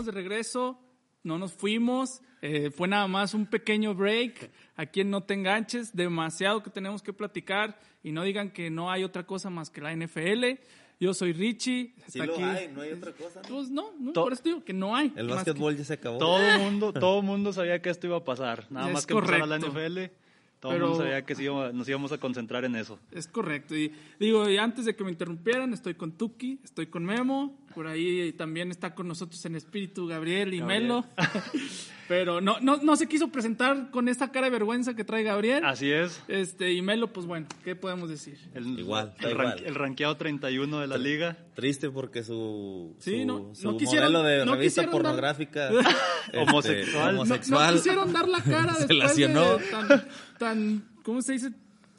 Estamos de regreso. No nos fuimos. Eh, fue nada más un pequeño break. Aquí en No Te Enganches. Demasiado que tenemos que platicar. Y no digan que no hay otra cosa más que la NFL. Yo soy Richie. Sí Está lo aquí. hay, no hay otra cosa. Pues no, no, To- por eso digo que no hay. El más básquetbol ya se acabó. Todo el mundo, todo mundo sabía que esto iba a pasar. Nada Es más que empezara la correcto. NFL, todo el mundo sabía que sí nos íbamos a concentrar en eso. Es correcto. Y digo, y antes de que me interrumpieran, estoy con Tuki, estoy con Memo. Por ahí también está con nosotros en espíritu Gabriel y Gabriel. Melo. Pero no, no, no se quiso presentar con esa cara de vergüenza que trae Gabriel. Así es. Este, y Melo, pues bueno, ¿qué podemos decir? El, Igual, el, ran- igual. el rankeado 31 de la liga. Triste porque su, Sí, su, no- su no quisieron- modelo de no revista dar- pornográfica este, Homosexual. No- No, homosexual. no quisieron dar la cara Se después lacionó. de tan, tan, ¿cómo se dice?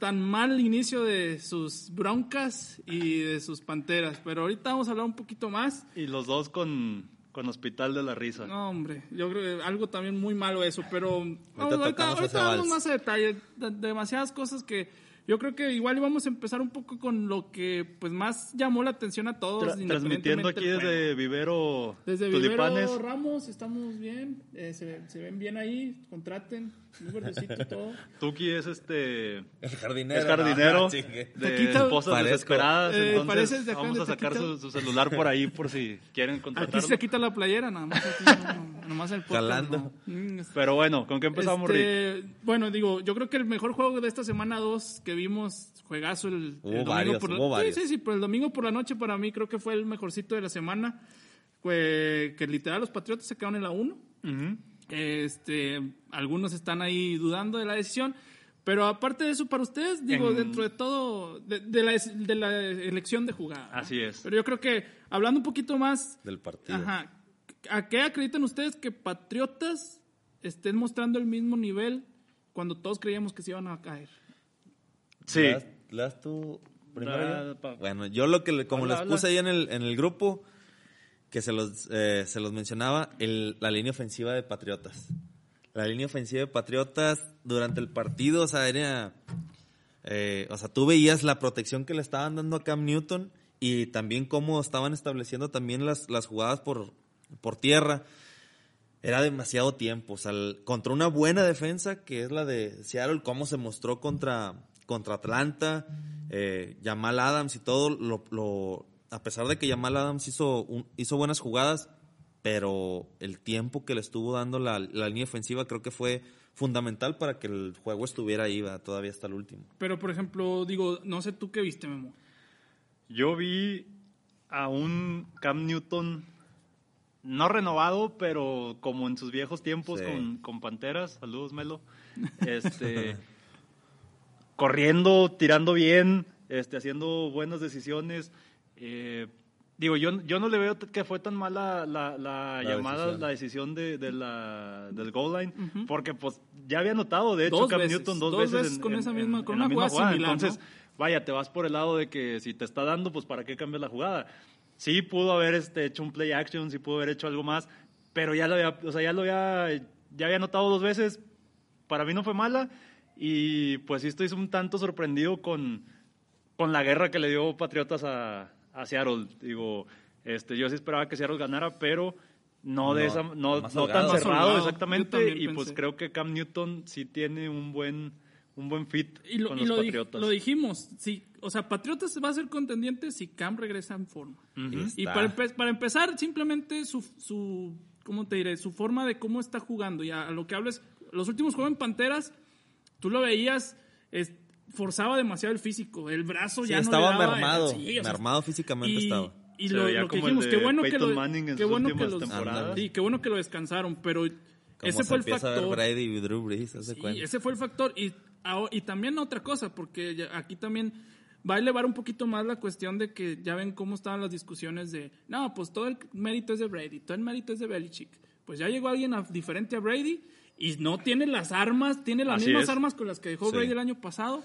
Tan mal inicio de sus broncas y de sus panteras. Pero ahorita vamos a hablar un poquito más. Y los dos con, con Hospital de la Risa. No, hombre, yo creo que algo también muy malo eso, pero vamos, ahorita, ahorita vamos más a detalle, de- demasiadas cosas que yo creo que igual íbamos a empezar un poco con lo que pues más llamó la atención a todos. Tra- transmitiendo aquí desde Vivero Desde Tulipanes. Vivero Ramos estamos bien, eh, se, se ven bien ahí, contraten, verdecito todo. Tuki es este El jardinero. es jardinero no, chingue. de esposas desesperadas. Eh, entonces de vamos a sacar su, su celular por ahí por si quieren Aquí contratarlo. se quita la playera, nada más. Aquí, no, no, nomás el podcast, Jalando. no. Mm, Pero bueno, ¿con qué empezamos, Rick? Este, Bueno, digo, yo creo que el mejor juego de esta semana 2 que vimos, juegazo el, el Hubo domingo varios, por la hubo sí, varios. Sí, sí, pero el domingo por la noche para mí creo que fue el mejorcito de la semana. Fue que literal los Patriotas se quedaron en la 1. Ujú. Este, algunos están ahí dudando de la decisión. Pero aparte de eso, para ustedes, digo, En- dentro de todo, de, de la, de la elección de jugada. ¿no? Así es. Pero yo creo que, hablando un poquito más Del partido. Ajá. ¿A qué acreditan ustedes que Patriotas estén mostrando el mismo nivel cuando todos creíamos que se iban a caer? Sí. ¿Le das- le das tú primero Bueno, yo lo que, le- como Habla, les habla. puse ahí en el, en el grupo, que se los, eh, se los mencionaba, la línea ofensiva de Patriotas. La línea ofensiva de Patriotas durante el partido, o sea, era... eh, o sea, tú veías la protección que le estaban dando a Cam Newton y también cómo estaban estableciendo también las, las jugadas por, por tierra. Era demasiado tiempo. O sea, contra una buena defensa, que es la de Seattle, cómo se mostró contra, contra Atlanta, eh, Jamal Adams y todo, lo- a pesar de que Jamal Adams hizo, un- hizo buenas jugadas, pero el tiempo que le estuvo dando la, la línea ofensiva creo que fue fundamental para que el juego estuviera ahí ¿verdad? todavía hasta el último. Pero, por ejemplo, digo, no sé tú qué viste, Memo. Yo vi a un Cam Newton no renovado, pero como en sus viejos tiempos Sí. con, con Panteras. Saludos, Melo. Este, corriendo, tirando bien, este, haciendo buenas decisiones. Eh, digo, yo, yo no le veo que fue tan mala la, la La llamada, decisión. la decisión de, de la, del goal line, porque pues ya había notado, de hecho, Dos Cam veces, Newton dos, dos veces, veces con esa misma- con una misma jugada similar, Entonces, ¿no? vaya, te vas por el lado de que si te está dando, pues para qué cambias la jugada. Sí pudo haber este, hecho un play action, sí pudo haber hecho algo más, pero ya lo había, o sea, ya lo había, ya había notado dos veces. Para mí no fue mala y pues sí estoy un tanto sorprendido con, con la guerra que le dio Patriotas a, a Seattle. Digo, este, yo sí esperaba que Seattle ganara, pero no, de esa, no, no tan cerrado exactamente y pues creo que Cam Newton sí tiene un buen, un buen fit Y lo, con y los lo, di- Patriotas. lo dijimos, sí, o sea, Patriotas va a ser contendiente si Cam regresa en forma. Y para, empe- para empezar, simplemente su, su, ¿cómo te diré? Su forma de cómo está jugando. Y a, a lo que hables, los últimos juegos en Panteras, tú lo veías, es- forzaba demasiado el físico, el brazo Sí, ya no estaba le daba, mermado, sí, o sea, mermado físicamente y, estaba. Y lo, que dijimos, qué bueno que Peyton lo, Manning qué bueno que los, sí, qué bueno que lo descansaron, pero Como ese se fue el empieza a ver factor. Brady y Drew Brees, Sí, cuenta. ese fue el factor. Y, y también otra cosa, porque ya- aquí también va a elevar un poquito más la cuestión de que ya ven cómo estaban las discusiones de, no, pues todo el mérito es de Brady, todo el mérito es de Belichick. Pues ya llegó alguien a- diferente a Brady y no tiene las armas, tiene las Así mismas es. armas con las que dejó Sí. Brady el año pasado.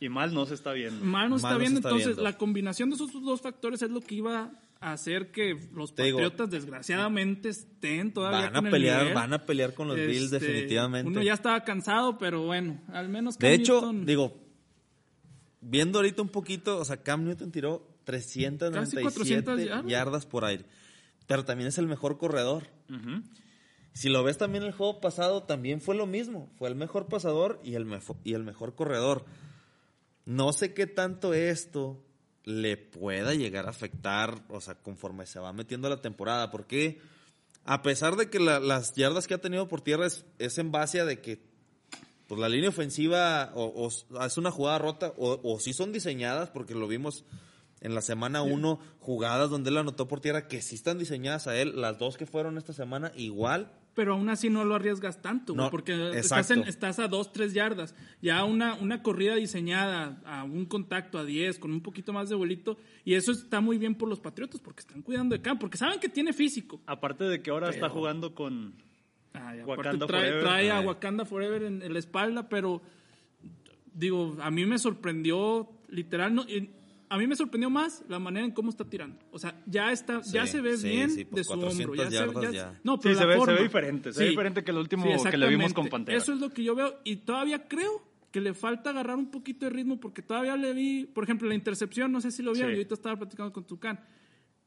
Y mal no se está viendo. Mal no está Mal no se viendo, está entonces viendo. la combinación de esos dos factores es lo que iba a hacer que los Te digo, Patriotas desgraciadamente estén todavía Van con a el pelear, nivel. van a pelear con los Bills Este, definitivamente. Uno ya estaba cansado, pero bueno, al menos Cam De hecho, Newton- digo, viendo ahorita un poquito, o sea, Cam Newton tiró 397 400 yardas. yardas por aire. pero también es el mejor corredor. Ujú. Si lo ves también el juego pasado, también fue lo mismo. Fue el mejor pasador y el, y el mejor corredor. No sé qué tanto esto le pueda llegar a afectar, o sea, conforme se va metiendo la temporada, porque a pesar de que la- las yardas que ha tenido por tierra es, en base a de que pues, la línea ofensiva o, o es una jugada rota o, o sí son diseñadas, porque lo vimos en la semana 1, jugadas donde él anotó por tierra que sí están diseñadas a él, las dos que fueron esta semana igual, Pero aún así no lo arriesgas tanto, güey, No, porque estás, en- estás a 2, 3 yardas. Ya una, una corrida diseñada a un contacto a 10, con un poquito más de vuelito, y eso está muy bien por los Patriotas, porque están cuidando de campo, porque saben que tiene físico. Aparte de que ahora está jugando con... Ay, Wakanda trae, Forever. trae a. Wakanda Forever en, en la espalda, pero digo, a mí me sorprendió, literal, no, a mí me sorprendió más la manera en cómo está tirando. O sea, ya está, ya se ve sí, bien sí, pues de su 400 hombro. Ya se- ya- ya. No, Sí, pero se la ve- se forma. ve diferente, se ve diferente que el último que le vimos con Pantera. Eso es lo que yo veo y todavía creo que le falta agarrar un poquito de ritmo porque todavía le vi, por ejemplo, la intercepción, no sé si lo vieron, Sí. y ahorita estaba platicando con Tucán.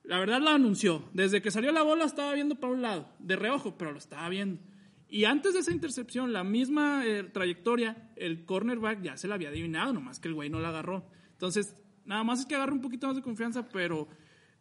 La verdad la anunció. Desde que salió la bola estaba viendo para un lado, de reojo, pero lo estaba viendo. Y antes de esa intercepción, la misma eh, trayectoria, el cornerback ya se la había adivinado, nomás que el güey no la agarró. Entonces, nada más es que agarre un poquito más de confianza, pero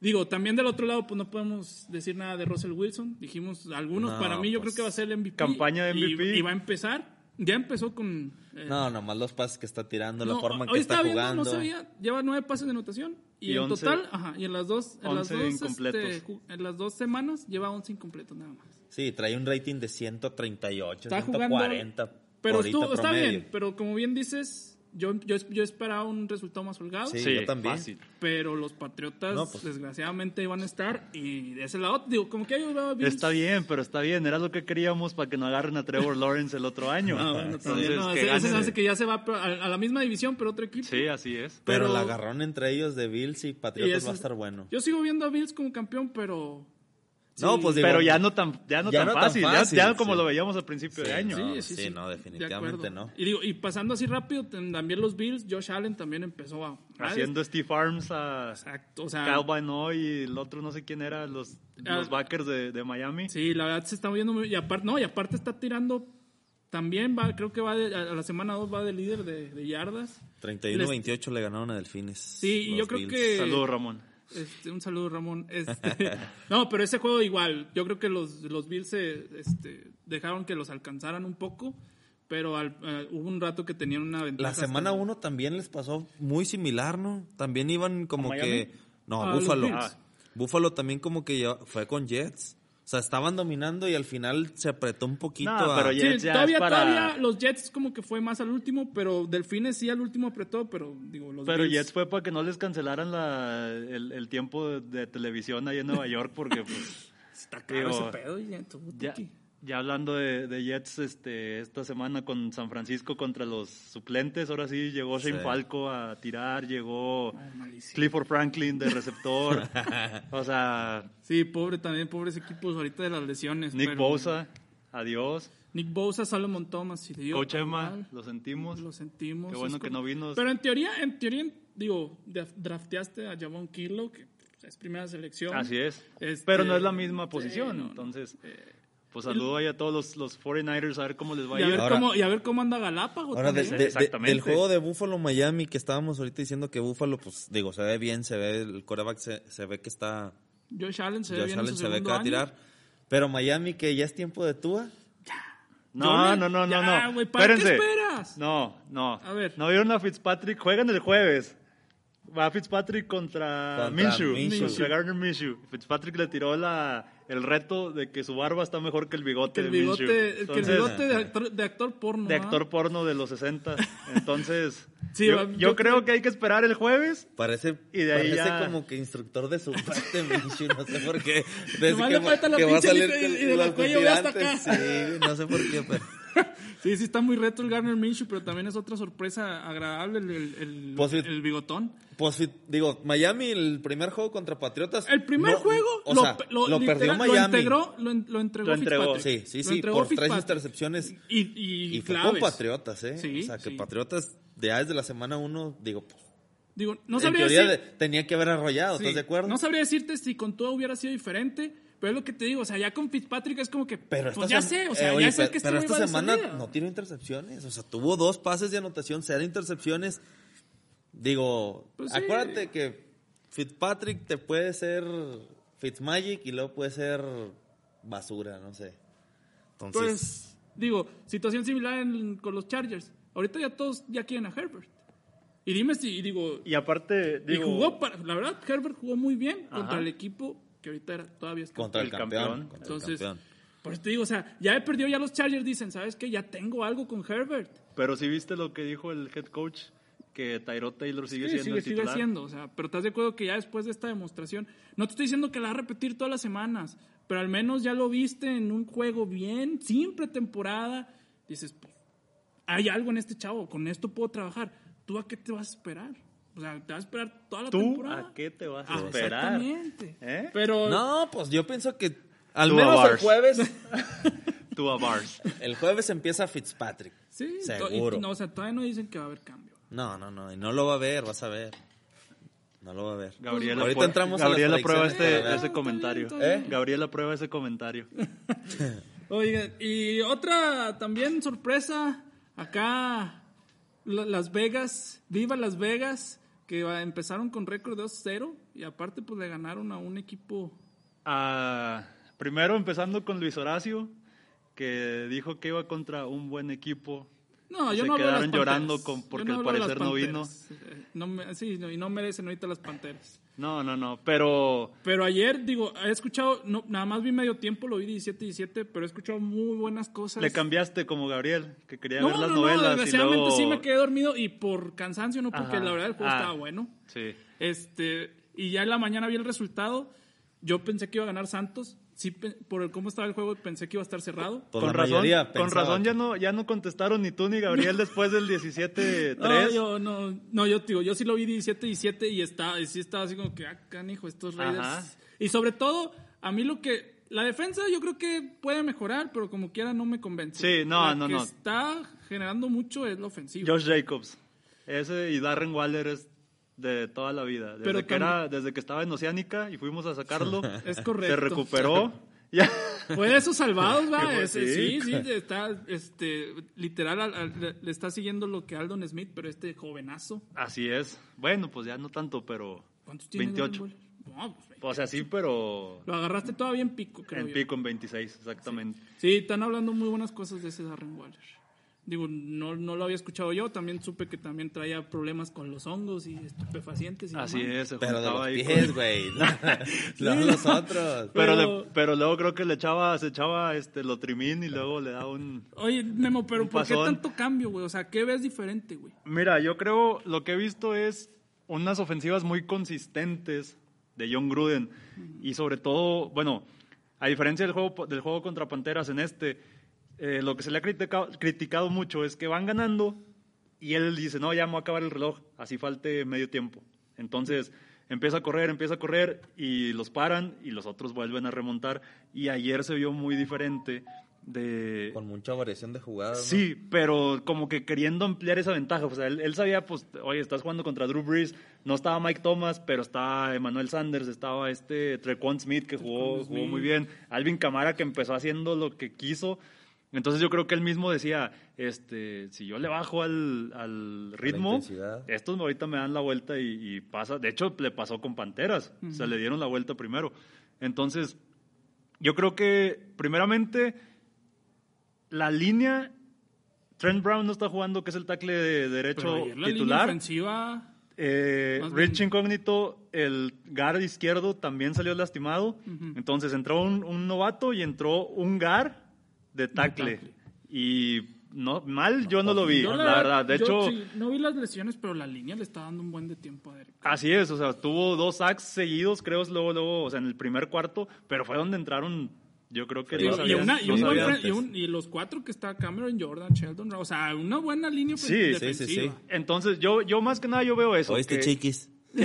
digo, también del otro lado, pues no podemos decir nada de Russell Wilson. Dijimos algunos, No, para mí yo pues, creo que va a ser el MVP. campaña de MVP. Y, va a empezar. Ya empezó con... eh, No, nomás los pases que está tirando, la forma en que está viendo, jugando. no sabía, lleva nueve pases de anotación y, Y en 11 total, ajá, y en las dos, en las 11 dos, este, en las dos semanas lleva 11 incompletos nada más. Sí, trae un rating de 138, Está jugando, 140. pero ahorita estuvo, está bien, pero como bien dices, yo, yo, yo esperaba un resultado más holgado, Sí, Sí, yo también. fácil. pero los Patriotas No, pues- desgraciadamente iban a estar y de ese lado, digo, como que yo veo a Bills- Está bien, pero está bien. Era lo que queríamos para que no agarren a Trevor Lawrence el otro año. No, bueno, también, Entonces, no, que ese- ese se gane. hace que ya se va a, a la misma división, pero otro equipo. Sí, así es. Pero, pero- el agarrón entre ellos de Bills y Y Patriotas va a es- estar bueno. Yo sigo viendo a Bills como campeón, pero... No, pues digo, Pero ya no tan, ya no ya tan no tan fácil. ya- como sí. lo veíamos al principio de Sí, año. no. Sí, sí, sí, no, de definitivamente no. Y, digo, y pasando así rápido, también los Bills, Josh Allen también empezó a... Haciendo Steve Arms a Exacto, o sea... Kyle y el otro no sé quién era, los, Ah. los backers de, de Miami. Sí, la verdad se está viendo muy... Y aparte, no, y aparte está tirando... También va, creo que va de- a la semana 2 va de líder de, de yardas. 31-28 le ganaron a Delfines. Sí, y yo creo Bills. que- Saludos, Ramón. Este, un saludo, Ramón. Este, no, pero ese juego igual. Yo creo que los, los Bills se, este, dejaron que los alcanzaran un poco, pero al- eh, hubo un rato que tenían una ventaja. La semana hasta- 1 también les pasó muy similar, ¿no? También iban como que... No, Ah. Bills. Búfalo también como que ya fue con Jets. O sea, estaban dominando y al final se apretó un poquito No, a... pero Sí, Jets ya todavía, es para- todavía los Jets como que fue más al último, pero Delfines sí al último apretó, pero digo, los Pero Bills- Jets fue para que no les cancelaran la, el, el tiempo de, de televisión ahí en Nueva York, porque pues, Está caro digo, ese pedo, ya, tú, ya. Ya hablando de, de Jets este, esta semana con San Francisco contra los suplentes, ahora sí llegó Shane Sí. Falco a tirar, llegó Ay, malísimo. Clifford Franklin de receptor, o sea, Sí, pobre también, pobres equipos ahorita de las lesiones. Nick pero- Bosa, adiós. Nick Bosa, Solomon Thomas Coach Emma, igual. lo sentimos. Lo sentimos. Qué bueno que no vino. Pero en teoría, en teoría, digo, dra- drafteaste a Javon Kirlo, que es primera selección. Así es. Este, Pero no es la misma posición. no, no. entonces, pues saludo ahí a todos los, los 49ers a ver cómo les va a Y a, ir. ver Ahora- cómo, y a ver cómo anda Galápagos. Ahora, de- también. de- de- Exactamente. del juego de Buffalo Miami que estábamos ahorita diciendo que Buffalo, pues digo, se ve bien, se ve, el coreback se, se ve que está, Josh Allen se ve bien en Allen su se ve que va a año. tirar. Pero Miami que ya es tiempo de Tua. No, no, no, no, Ya, no. ¿para qué Espérense. esperas? No, no. A ver. ¿No vieron a Fitzpatrick? Juegan el jueves. Va Fitzpatrick contra, Contra Minshew. Minshew. Contra Gardner Minshew. Fitzpatrick le tiró la, el reto de que su barba está mejor que el bigote Que el de bigote, Minshew. que el Entonces, bigote de, actor, de actor porno. de ¿ah? actor porno de los 60. Entonces, Sí, yo, va- yo yo creo creo- que hay que esperar el jueves. Parece, Y de ahí parece ya- como que instructor de su parte, Minshew, no sé por qué. Desde Nomás que, le va- falta la que va a pinche salir lista y- de la cuello hasta acá. Sí, no sé por qué, pero... Sí, sí, está muy reto el Garner Minshew, pero también es otra sorpresa agradable el, el, el- Pues el bigotón. Pues sí, digo, Miami, el primer juego contra Patriotas. El primer no, juego o lo, sea, lo, lo literal, perdió lo Miami. integró, lo, en- lo entregó Lo entregó. Fitzpatrick. Sí, sí, Lo sí, por tres intercepciones. Y, y, Y fue claves. con Patriotas, ¿eh? Sí, o sea, que sí. Patriotas, ya desde la semana uno, digo, pues, Digo, no en sabría teoría decir- de- tenía que haber arrollado, sí, ¿estás de acuerdo? No sabría decirte si con todo hubiera sido diferente, Pero es lo que te digo, o sea, ya con Fitzpatrick es como que, Pero pues esta ya sé, o sea, eh, ya oye, sé pe- que pero esta de semana no tiene intercepciones. O sea, tuvo dos pases de anotación, cero intercepciones. Digo, Pues sí. acuérdate que Fitzpatrick te puede ser Fitzmagic y luego puede ser basura, no sé. Entonces, Pues, digo, situación similar en- con los Chargers. Ahorita ya todos ya quieren a Herbert. Y dime si, y digo, Y aparte, y digo, jugó, para, la verdad, Herbert jugó muy bien contra el equipo que ahorita era, todavía es contra el, el campeón. campeón. contra el Entonces, campeón. por eso te digo, o sea, ya he perdido ya los Chargers, dicen, ¿sabes qué? Ya tengo algo con Herbert. pero si viste lo que dijo el head coach, que Tyrod Taylor sigue Sí, siendo sigue, el sigue titular. siendo, o sea, pero estás de acuerdo que ya después de esta demostración, no te estoy diciendo que la va a repetir todas las semanas, pero al menos ya lo viste en un juego bien, sin pretemporada, dices, pues, hay algo en este chavo, con esto puedo trabajar. ¿Tú a qué te vas a esperar? O sea, te vas a esperar toda la ¿Tú temporada. a qué te vas a Ah, esperar? Exactamente. ¿Eh? Pero No, pues yo pienso que al menos el jueves, Tú a Bars. el jueves empieza Fitzpatrick. sí, y- Seguro. no, o sea, todavía no dicen que va a haber cambio. No, no, no, y no lo va a ver, vas a ver. No lo va a ver. Gabriela, Ahorita entramos a las Gabriela prueba este, ese está comentario. bien, está bien. Gabriela prueba ese comentario. Oigan, y otra también sorpresa, acá la- Las Vegas, viva Las Vegas, que empezaron con récord de 2-0 y aparte pues le ganaron a un equipo... Ah, primero empezando con Luis Horacio, que dijo que iba contra un buen equipo. No, Se yo no hablo de las quedaron llorando con- porque no al parecer no vino. Eh, No me- sí, no, y no merecen ahorita las Panteras. No, no, no, pero Pero ayer, digo, he escuchado, no, nada más vi medio tiempo, lo vi 17-17, pero he escuchado muy buenas cosas. le cambiaste como Gabriel, que quería No, ver las no, no, novelas y desgraciadamente luego... sí me quedé dormido y por cansancio, no porque Ajá. la verdad el juego Ah. estaba bueno. Sí. Este, y ya en la mañana vi el resultado. Yo pensé que iba a ganar Santos. Sí, pe- por el cómo estaba el juego, pensé que iba a estar cerrado. Pues con razón, con razón ya no, ya no contestaron ni tú ni Gabriel después del 17-3. No, yo no, no, yo digo, yo sí lo vi 17-17 y estaba, y sí estaba así como que, ah, canijo, estos Raiders. Ajá. Y sobre todo, a mí lo que, la defensa yo creo que puede mejorar, pero como quiera no me convence. Sí, no, La no, que no. está generando mucho es la ofensiva. Josh Jacobs. Ese y Darren Waller es de toda la vida. Desde, Pero que, era, desde que estaba en Oceánica y fuimos a sacarlo. Es correcto. Se recuperó. Ya. Fue de esos salvados, va. Sí. sí, sí, está, este, literal, al- al- le- está siguiendo lo que Aldon Smith, pero este jovenazo. Así es. Bueno, pues ya no tanto, pero ¿Cuántos tiene? 28. Darren Waller? No, pues, O sea, sí, pero Lo agarraste todavía en pico, creo en yo. pico en 26, exactamente. Sí, están hablando muy buenas cosas de ese Darren Waller. Digo, no, no lo había escuchado yo. También supe que también traía problemas con los hongos y estupefacientes. Y Así demás. es, se Pero de los ahí pies, con- güey. No, no los otros. Pero, Pero- le- pero luego creo que le echaba, se echaba este lotrimín y luego le daba un... Oye, Memo, pero ¿por qué tanto cambio, güey? O sea, ¿qué ves diferente, güey? Mira, yo creo lo que he visto es unas ofensivas muy consistentes de John Gruden y sobre todo, bueno, a diferencia del juego del juego contra Panteras en este, eh, lo que se le ha criticado, criticado mucho es que van ganando y él dice, no, ya me voy a acabar el reloj, así falte medio tiempo. Entonces empieza a correr, empieza a correr y los paran y los otros vuelven a remontar y ayer se vio muy diferente de, Con mucha variación de jugadas. ¿no? Sí, pero como que queriendo ampliar esa ventaja. O sea, él, él sabía, pues, oye, estás jugando contra Drew Brees. No estaba Mike Thomas, pero está Emmanuel Sanders, estaba este Trequan Smith que jugó, jugó muy bien. Alvin Camara que empezó haciendo lo que quiso. Entonces yo creo que él mismo decía, este, si yo le bajo al, al ritmo, estos ahorita me dan la vuelta y, y pasa. De hecho, le pasó con Panteras. O sea, le dieron la vuelta primero. Entonces, yo creo que, primeramente, la línea. Trent Brown no está jugando, que es el tackle de derecho Pero ayer la línea titular. ofensiva... Eh, Rich bien- Incógnito, el guard izquierdo, también salió lastimado. Entonces entró un, un novato y entró un guard de tackle. tackle. Y no, mal yo no lo vi, Yo, la, verdad. De yo hecho, sí, no vi las lesiones, pero la línea le está dando un buen de tiempo a Derek. así es. O sea, tuvo dos sacks seguidos, creo, luego, luego, o sea, en el primer cuarto, pero fue donde entraron, yo creo que y, una- y un buen y, antes. un- y los cuatro que está Cameron Jordan, Sheldon, o sea, una buena línea Sí, ofen- sí, sí, defensiva. sí. Entonces, yo, yo más que nada yo veo eso. ¿Oíste, que- chiquis?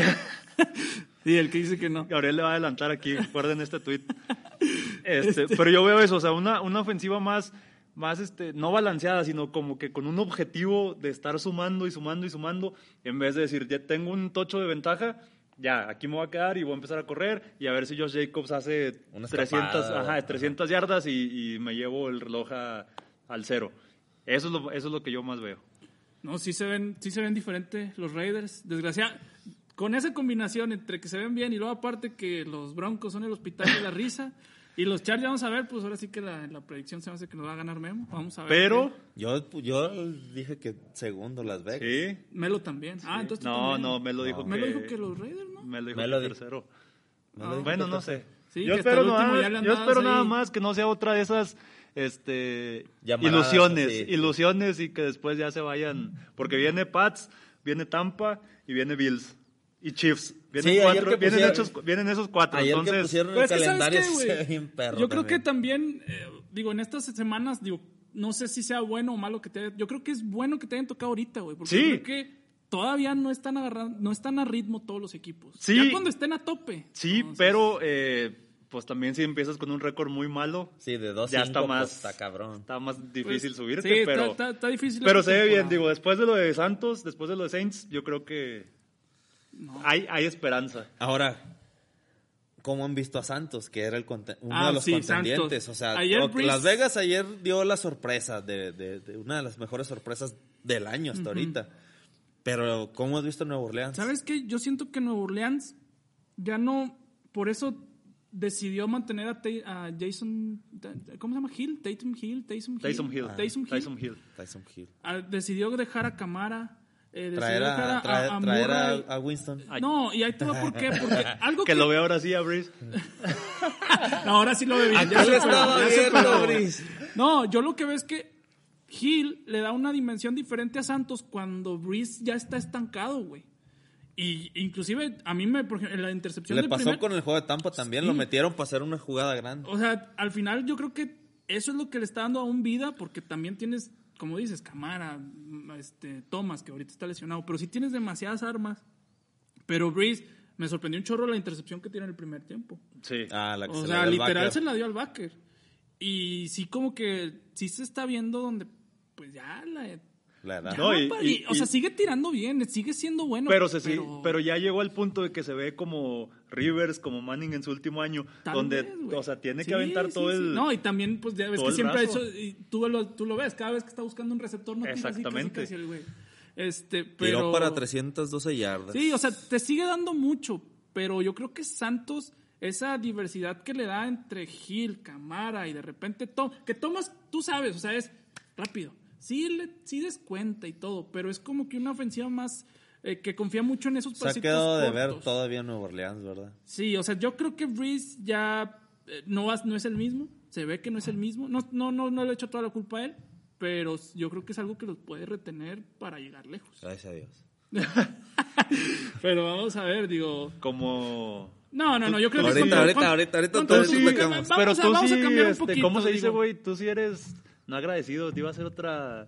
Y el que dice que no. Gabriel le va a adelantar aquí, recuerden este tweet. Este, Pero yo veo eso, o sea, una, una ofensiva más, más este, no balanceada, sino como que con un objetivo de estar sumando y sumando y sumando, en vez de decir, ya tengo un tocho de ventaja, ya, aquí me voy a quedar y voy a empezar a correr y a ver si Josh Jacobs hace Una 300, escapada. ajá, 300 yardas y, y me llevo el reloj a- al cero. Eso es, lo, eso es lo que yo más veo. No, sí se ven, sí se ven diferentes los Raiders. Desgraciado. Con esa combinación entre que se ven bien y luego aparte que los Broncos son el hospital de la risa y los Chargers vamos a ver, pues ahora sí que la, la predicción se me hace que nos va a ganar Memo. Vamos a ver. Pero, Yo, yo dije que segundo Las Vegas. sí. Melo también. Ah, entonces tú No, también. no, me lo dijo que... Melo dijo que los Raiders, ¿no? Me lo dijo que tercero. Dijo Bueno, que no sé. Sí, yo espero, nada, yo más que no sea otra de esas este, Llamaradas, ilusiones, sí. ilusiones y que después ya se vayan. Porque viene Pats, viene Tampa y viene Bills. Y Chiefs. Vienen, Sí, ayer cuatro- que vienen, esos, vienen esos cuatro. Ayer que entonces, pusieron Pero el es que, ¿sabes calendario qué, se güey? ve bien perro Yo creo que también. eh, digo, en estas semanas, digo, no sé si sea bueno o malo que te Yo creo que es bueno que te hayan tocado ahorita, güey. Porque Sí. yo creo que todavía no están agarrando, no están a ritmo todos los equipos. Sí. Ya cuando estén a tope. sí, Entonces, pero eh, pues también si empiezas con un récord muy malo, Sí, de dos ya cinco, está más, pues, está cabrón. está más pues, difícil subirte, sí, está- pero, está, está difícil. pero se ve bien. Digo, después de lo de Santos, después de lo de Saints, yo creo que No. hay, hay esperanza. Ahora, ¿cómo han visto a Santos? Que era el uno Ah, de los sí, contendientes. Santos. O sea, Ayer o- Breeze- Las Vegas ayer dio la sorpresa de, de- de una de las mejores sorpresas del año hasta ahorita. Pero, ¿cómo has visto a Nueva Orleans? ¿Sabes qué? Yo siento que Nueva Orleans ya no, por eso decidió mantener a, a Jason, ¿cómo se llama? Hill, Tatum Hill, Taysom Hill. Tyson Hill. Taysom Hill. Tyson Hill. Tyson Hill. Ah, decidió dejar a Camara. Eh, Traer dejar a, traer, a traer a- a Winston. No, y ahí te va por qué. Porque algo que, Que lo veo ahora sí a Breeze. No, ahora sí lo ve bien. Ya se estaba viendo. Brice. No, yo lo que veo es que Hill le da una dimensión diferente a Santos cuando Breeze ya está estancado, güey. Y inclusive a mí me, por ejemplo, en la intercepción Le del pasó primer- con el juego de Tampa también, Sí. lo metieron para hacer una jugada grande. O sea, al final yo creo que eso es lo que le está dando aún vida, porque también tienes, como dices, Camara, este, Thomas, que ahorita está lesionado, pero sí tienes demasiadas armas. Pero Breeze, me sorprendió un chorro la intercepción que tiene en el primer tiempo. Sí. Ah, la que O se sea, la dio literal se la dio al backer. Y sí como que, sí se está viendo donde, pues ya la... La edad. ya No, y- pa- y- y- o sea, sigue tirando bien, sigue siendo bueno. pero, se, sí, pero ya llegó al punto de que se ve como Rivers, como Manning en su último año, donde, vez, o sea, tiene Sí, que aventar sí, todo sí. el... No, y también, pues, ya ves que siempre ha hecho. Y tú, lo, tú lo ves, cada vez que está buscando un receptor, no tira así casi, Exactamente. casi el güey. Este, Tiró pero. para 312 yardas. Sí, o sea, te sigue dando mucho, pero yo creo que Santos, esa diversidad que le da entre Gil, Camara y de repente Tom, que tomas, tú sabes, o sea, es rápido. Sí, le, sí descuenta y todo, pero es como que una ofensiva más eh, que confía mucho en esos Se ha pasitos quedado de ver todavía Nueva Orleans, ¿verdad? Sí, o sea, yo creo que Breeze ya eh, no, no es el mismo. Se ve que no es el mismo. No, no, no, no le echo toda la culpa a él, pero yo creo que es algo que los puede retener para llegar lejos. Gracias a Dios. Pero vamos a ver, digo. Como... No, no, no, yo creo que. Ahorita, con- ahorita, ahorita, ahorita pecamos. Vamos pero a, tú vamos a cambiar un este, poquito. ¿cómo se dice, güey? Tú sí eres no agradecido, te iba a ser otra...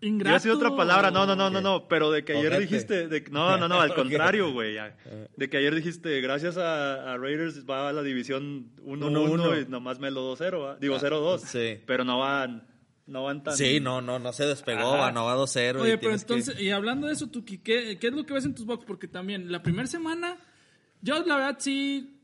Ingrato. Iba a ser otra palabra, no, no, no, no, no, pero de que ayer Ojete. dijiste, de, no, no, no, al contrario, güey, de que ayer dijiste, gracias a, a Raiders va a la división 1-1 1-1. y nomás me lo 2-0, ¿va? digo 0-2, sí. pero no van, no van tan... Sí, no, no, no se despegó, Ajá. va, no va 2-0. Oye, y pero que- entonces, y hablando de eso, Tuki, ¿qué, ¿qué es lo que ves en tus box? Porque también, la primera semana, yo la verdad sí,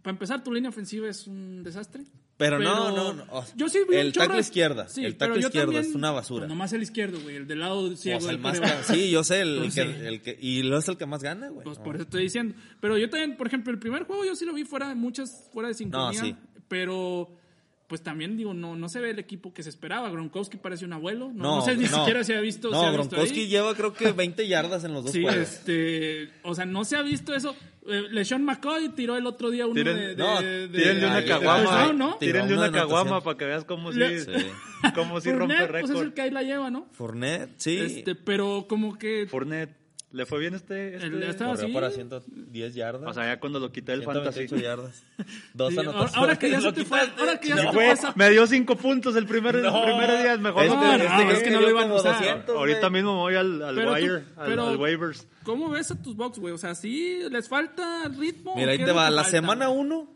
para empezar, tu línea ofensiva es un desastre. Pero no, no, no, o- Yo sí vi el un chorro- tackle izquierda, el pero izquierda también- es una basura. pues nomás el izquierdo, güey, el del lado ciego. O sea, el del más coreback. ca- sí, yo sé, el, Pues que, sí. el que, y lo es el que más gana, güey. Pues No. por eso estoy diciendo. Pero yo también, por ejemplo, el primer juego yo sí lo vi fuera de muchas, fuera de sincronía. sí. Pero, pues también digo, no, no se ve el equipo que se esperaba. Gronkowski parece un abuelo. No, No, no sé ni no. siquiera si ha visto. No, se ha visto Gronkowski ahí. lleva creo que 20 yardas en los dos Sí, juegos. este, o sea, no se ha visto eso. Eh, LeSean McCoy tiró el otro día uno Tiren- de, de, no, de- Tírenle una caguama, touchdown, ¿no? Tírenle una caguama para que veas cómo sí, Le- Sí. cómo sí rompe Fournette, pues es récord. el que ahí la lleva, ¿no? Fournette, sí. Este, pero como que Fournette, ¿le fue bien este? este? El- estaba Corrió así. para 110 yardas. O sea, ya cuando lo quité el 128 fantasy. yardas. Dos Sí, ahora- anotaciones. ahora que ya se Lo te fue- ahora que ya se No, te güey, pasa- me dio cinco puntos el primer, el No. primer día, mejor Este- no, No, te- no, este es que no lo iban a usar. 200, Ahorita güey. mismo me voy al, al Pero tú- wire, al, pero- al waivers. ¿Cómo ves a tus box, güey? O sea, ¿sí les falta ritmo? Mira, ¿O ahí te va. La falta? semana 1,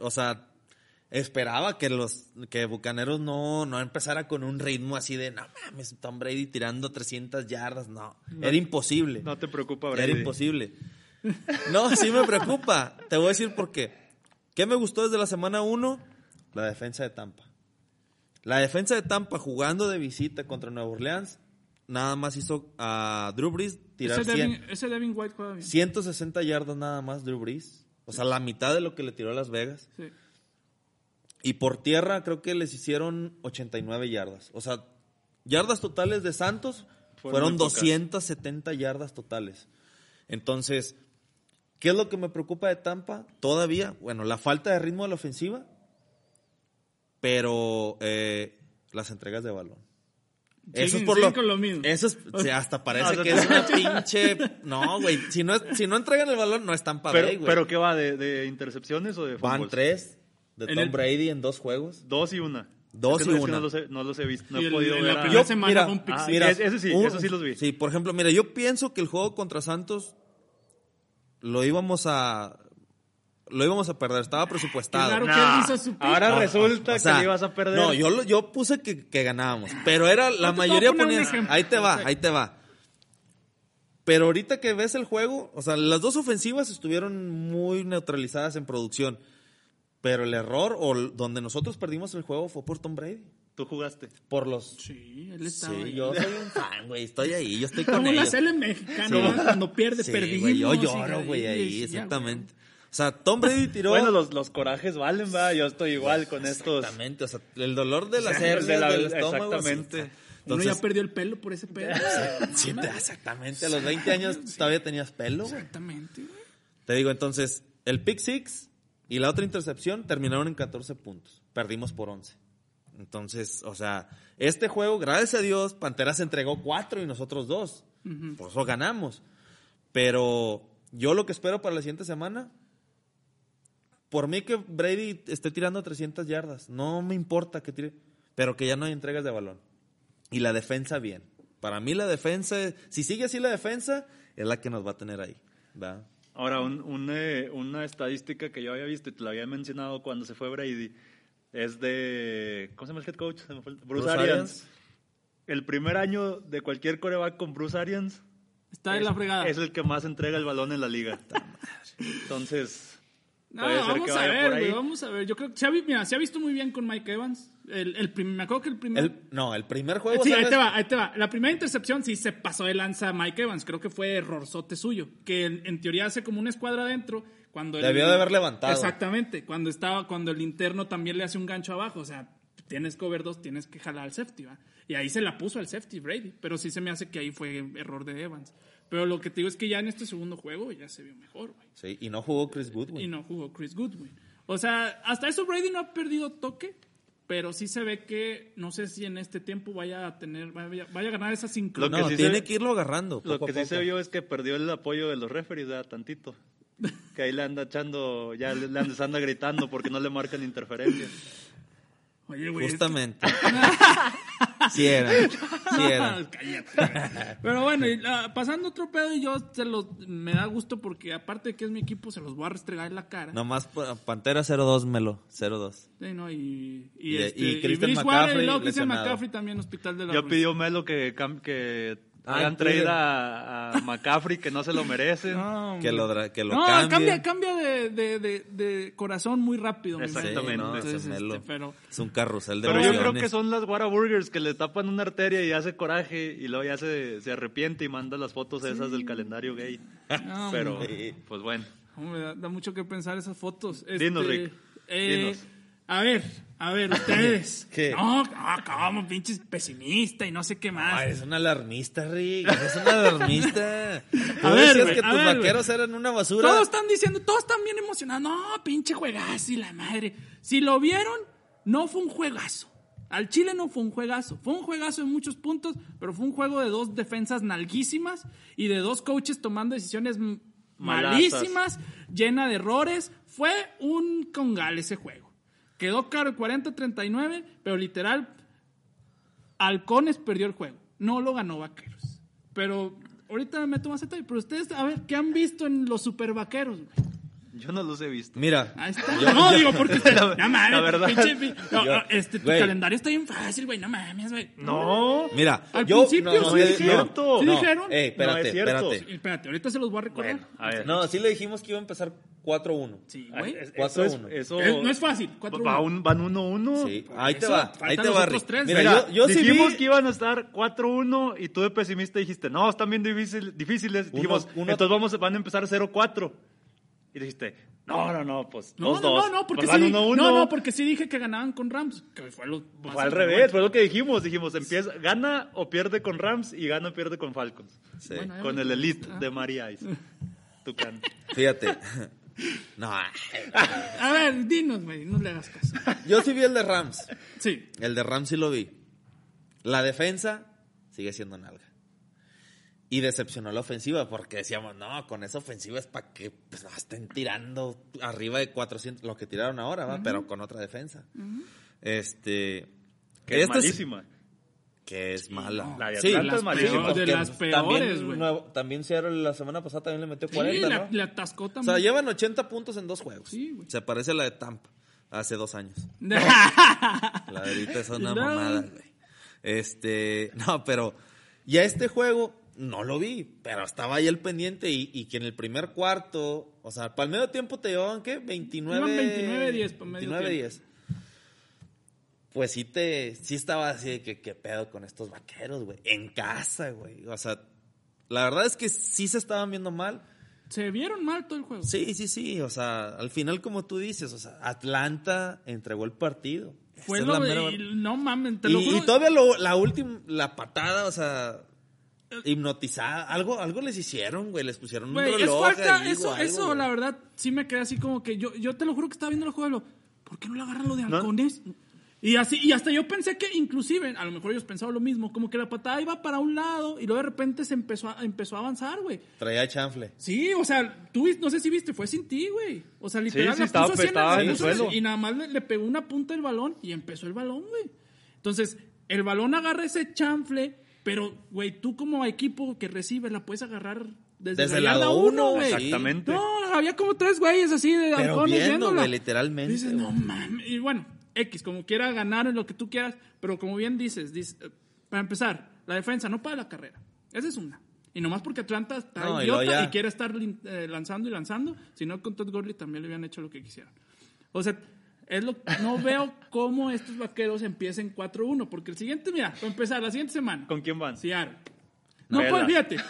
o sea, esperaba que los que Bucaneros no, no empezara con un ritmo así de, no mames, Tom Brady tirando 300 yardas. No, era imposible. No te preocupa, Era Brady. imposible. No, sí me preocupa. Te voy a decir por qué. ¿Qué me gustó desde la semana 1? La defensa de Tampa. La defensa de Tampa jugando de visita contra Nueva Orleans, nada más hizo a Drew Brees tirar Ese 100 Devin, ese Devin White juega bien. 160 yardas nada más Drew Brees. O sea, la mitad de lo que le tiró a Las Vegas. Sí. Y por tierra creo que les hicieron 89 yardas. O sea, yardas totales de Santos Fueron fueron, muy pocas. 270 yardas totales. Entonces, ¿qué es lo que me preocupa de Tampa? Todavía, bueno, la falta de ritmo de la ofensiva, pero eh, las entregas de balón. Eso es por lo, lo mismo. Eso es, hasta parece No, que es una pinche. No, güey. Si no, es- si no entregan el balón, no es Tampa Pero, Bay, güey. pero ¿qué va? ¿De, de intercepciones o de Van fumbles? tres de Tom el- Brady en dos juegos. Dos y una. Dos Es que y que una. no los, he, no los he visto, no Y he el- podido en ver. la primera Yo- semana mira, fue un pick ah, mira, ese sí, un- eso sí los vi. Sí, por ejemplo, mira, yo pienso que el juego contra Santos lo íbamos a lo íbamos a perder, estaba presupuestado. Raro. Nah, ¿Qué hizo su pick? ahora No, resulta o sea, que le ibas a perder. No, yo, lo- yo puse que, que ganábamos, pero era la mayoría poner un ponía, ejemplo. ahí te va, ahí te va. Pero ahorita que ves el juego, o sea, las dos ofensivas estuvieron muy neutralizadas en producción. Pero el error o donde nosotros perdimos el juego fue por Tom Brady, Tú jugaste. por los Sí, él estaba Sí, ahí. yo soy un fan, güey, estoy ahí, yo estoy con Como la ellos. sele mexicana, Sí. ¿no? cuando pierde, Sí, perdimos. yo lloro, güey, ahí, ya, exactamente. O sea, Tom Brady tiró. Bueno, los, los corajes valen, va. Yo estoy igual con estos. Exactamente, o sea, el dolor de las hernias de la- del estómago. exactamente. Uno ya perdió el pelo por ese pedo. sí, te- exactamente, a los 20 años todavía tenías pelo, güey. Exactamente, güey. Te digo, entonces, el pick six y la otra intercepción terminaron en 14 puntos. Perdimos por 11. Entonces, o sea, este juego, gracias a Dios, Panteras entregó cuatro y nosotros dos. Por eso ganamos. Pero yo lo que espero para la siguiente semana, por mí que Brady esté tirando 300 yardas, no me importa que tire, pero que ya no hay entregas de balón. Y la defensa bien. Para mí la defensa, si sigue así la defensa, es la que nos va a tener ahí. ¿verdad? Ahora, un- un, eh, una estadística que yo había visto y te la había mencionado cuando se fue Brady es de. ¿Cómo se llama el head coach? Bruce, Bruce Arians. Arians. El primer año de cualquier coreback con Bruce Arians Está en la fregada. es el que más entrega el balón en la liga. Entonces, No, puede ser vamos que a vaya ver, por ahí. güey, vamos a ver. Yo creo que se ha, mira, se ha visto muy bien con Mike Evans. El, el prim- me acuerdo que el primer... El- no, el primer juego. Sí, ahí te va, ahí te va. La primera intercepción sí se pasó de lanza a Mike Evans. Creo que fue errorzote suyo. Que en, en teoría hace como una escuadra adentro. Cuando Debió de haber levantado. Exactamente. Cuando estaba, cuando el interno también le hace un gancho abajo. O sea, tienes cover 2, tienes que jalar al safety, ¿va? Y ahí se la puso al safety Brady. Pero sí se me hace que ahí fue error de Evans. Pero lo que te digo es que ya en este segundo juego ya se vio mejor, güey. Sí, y no jugó Chris Goodwin. Y no jugó Chris Goodwin. O sea, hasta eso Brady no ha perdido toque, pero sí se ve que no sé si en este tiempo vaya a tener, vaya, vaya a ganar esa Lo sincronía. que no, sí tiene se- que irlo agarrando. Lo que a sí se vio es que perdió el apoyo de los referees, ¿verdad? Tantito. Que ahí le anda echando, ya le, anda, gritando porque no le marcan interferencia. Oye, güey. es que- Justamente. sí era. Sí era. Cállate. Pero bueno, y, ah, pasando otro pedo, y yo se los, me da gusto porque aparte de que es mi equipo, se los voy a restregar en la cara. Nomás pa- Pantera 0-2, Melo. 0-2. Sí, ¿no? Y, y, Y- este, y y Christian y McCaffrey luego Christian lesionado. McCaffrey también hospital de la Ya Ruiz. pidió Melo que, que hagan trade a, a McCaffrey, que no se lo merecen. No, Que lo, que lo no, cambie. cambia, cambia de, de, de, de corazón muy rápido. Exactamente. No, Entonces, este, pero Es un carrusel de Pero yo creo que son las Whataburgers que le tapan una arteria y hace coraje y luego ya se, se arrepiente y manda las fotos esas del calendario gay. No, Pero, hombre. pues bueno. hombre, da, da mucho que pensar esas fotos. Dinos, Este, Rick. eh, Dinos. A ver, a ver, ustedes. ¿Qué? No, no, como pinches pesimista y no sé qué más. Ah, eres un alarmista, Rick. Eres un alarmista. Tú A ver, decías que a tus ver, vaqueros eran una basura. Todos están diciendo, todos están bien emocionados. No, pinche juegazo y la madre. Si lo vieron, no fue un juegazo. Al Chile no fue un juegazo. Fue un juegazo en muchos puntos, pero fue un juego de dos defensas nalguísimas y de dos coaches tomando decisiones m- Malazas. malísimas, llena de errores. Fue un congal ese juego. Quedó caro 40-39, pero literal, Halcones perdió el juego. No lo ganó Vaqueros. Pero ahorita me meto más detalle. Pero ustedes, a ver, ¿qué han visto en los super vaqueros? güey? Yo no los he visto. Mira, Ahí está. yo- no, yo- digo, porque. La- no mames, la verdad. pinche pi- no, Yo- este, tu güey. calendario está bien fácil, güey. No mames, güey. No. mira, Al yo principio no, no, sí no, dijeron. no, ¿Sí dijeron? eh, espérate, No es cierto. espérate. Espérate, ahorita se los voy a recordar. Bueno, a ver. No, sí le dijimos que iba a empezar 4-1. Sí, Ah, güey. es- Cuatro eso es- uno. eso- Es- no es fácil, cuatro Va uno. un- van 1-1. Sí, ahí te va, ahí te va. Mira, yo, yo sí dijimos que iban a estar 4-1 y tú de pesimista dijiste, no, están bien difícil- difíciles. Dijimos, uno- entonces vamos, van a empezar 0-4. Y dijiste, no, no, no, pues No, 2-2. no, no, no, porque sí. van 1-1. No, no, porque sí dije que ganaban con Rams. Que fue, lo, Fue al revés, fue lo que dijimos. Dijimos, empieza, gana o pierde con Rams y gana o pierde con Falcons. Sí. Bueno, Con el Elite Ah. de María Ice. Tucán. Fíjate. No, A ver, dinos, güey, no le hagas caso. yo sí vi el de Rams. Sí. El de Rams sí lo vi. La defensa sigue siendo nalga. Y decepcionó la ofensiva porque decíamos, no, con esa ofensiva es para que pues, estén tirando arriba de 400, lo que tiraron ahora, ¿va? pero con otra defensa. Este. Que es malísima. que es mala. La de Sí, Atlanta las es malísima. peores, de porque las también peores, güey. También Seattle la semana pasada también le metió Sí, 40, la, ¿no? le atascó O sea, también. llevan 80 puntos en dos juegos. Sí, güey. Se parece a la de Tampa hace dos años. La de ahorita es una No. mamada, güey. Este, no, pero ya este juego no lo vi, pero estaba ahí el pendiente y, y que en el primer cuarto, o sea, para el medio tiempo te llevaban, ¿qué? 29. Iban 29-10 para medio 29-10. Pues sí te, sí estaba así de que, qué pedo con estos vaqueros, güey. En casa, güey. O sea, la verdad es que sí se estaban viendo mal. Se vieron mal todo el juego. Sí, sí, sí. O sea, al final, como tú dices, o sea, Atlanta entregó el partido. Fue lo mera- y no mames, te y, lo y juro. todavía lo- la última, la patada, o sea, hipnotizada, algo, algo les hicieron, güey, les pusieron un Güey, es reloj falta, ahí, eso, algo, eso, güey. la verdad, sí me quedé así como que yo, yo te lo juro que estaba viendo el juego. de lo, ¿Por qué no le agarran lo de No. halcones? Y así, y hasta yo pensé que inclusive, a lo mejor ellos pensaban lo mismo, como que la patada iba para un lado y luego de repente se empezó a, empezó a avanzar, güey. Traía chanfle. Sí, o sea, tú no sé si viste, fue sin ti, güey. O sea, literal, sí, la estaba- puso así estaba en el suelo. Y nada más le, le pegó una punta del balón y empezó el balón, güey. Entonces, el balón agarra ese chanfle, pero, güey, tú como equipo que recibe la puedes agarrar desde, Desde la el lado uno, güey. Exactamente. No, había como tres güeyes así de Pero viendo, güey, literalmente, Dices, no mames. Y bueno, X, como quiera ganar en lo que tú quieras, pero como bien dices, dices, eh, para empezar, la defensa no para la carrera. Esa es una. Y nomás porque Atlanta está No, idiota y, quiere estar eh, lanzando y lanzando, si no con Todd Gurley también le habían hecho lo que quisieran. O sea, es lo, no veo cómo estos vaqueros empiecen 4-1, porque el siguiente, mira, para empezar, la siguiente semana. ¿Con quién van? Seattle. No, pues, fíjate.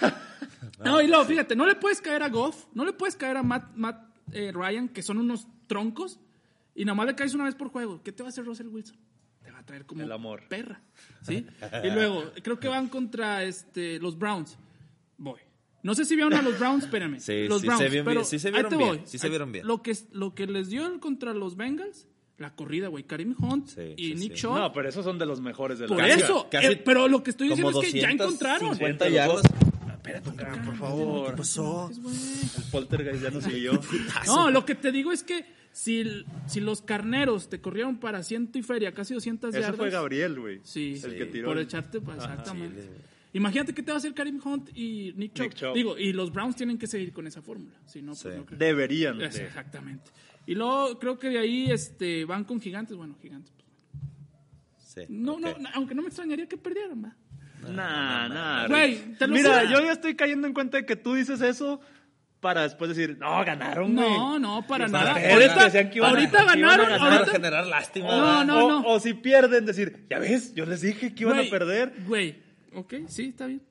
No, y luego, fíjate, no le puedes caer a Goff, no le puedes caer a Matt, Matt, eh, Ryan, que son unos troncos, y nada más le caes una vez por juego. ¿Qué te va a hacer Russell Wilson? Te va a traer como El amor. perra, ¿sí? Y luego, creo que van contra este, los Browns. Voy. No sé si vieron a los Browns, espérame. Sí, los sí Browns, se vieron pero bien, sí se ahí vieron te bien, voy. sí se Ahí- vieron bien. Lo que, lo que les dio contra los Bengals, la corrida, güey. Karim Hunt Sí, y sí, Nick sí. Shaw. No, pero esos son de los mejores de la por eso, casi eh, pero lo que estoy diciendo es que ya encontraron. 250 Sí, yardas. Espérate, Tucán, por favor. ¿Qué pasó? El poltergeist ya nos siguió. No, lo que te digo es que si, si los carneros te corrieron para ciento y feria, casi 200 Ese yardas. fue Gabriel, güey. Sí, El que tiró. por el- echarte, pues, Ajá. exactamente. Imagínate qué te va a hacer Karim Hunt y Nick Chubb. Nick Chubb. Digo, y los Browns tienen que seguir con esa fórmula. Si no, pues Sí. no creo. Deberían. Es- de. Exactamente. Y luego creo que de ahí este, van con gigantes. Bueno, gigantes. pues, Sí, no, no, aunque no me extrañaría que perdieran, ¿va? Nah, nah. Güey, te lo Mira, juro. yo ya estoy cayendo en cuenta de que tú dices eso para después decir, no, ganaron, güey. No, no, para nada. Ahorita, que iban a- ahorita que iban a ganaron. ganar, Para ahorita- generar lástima. No, no, o, no. o si pierden, decir, ya ves, yo les dije que iban a perder. Güey, ok, sí, está bien.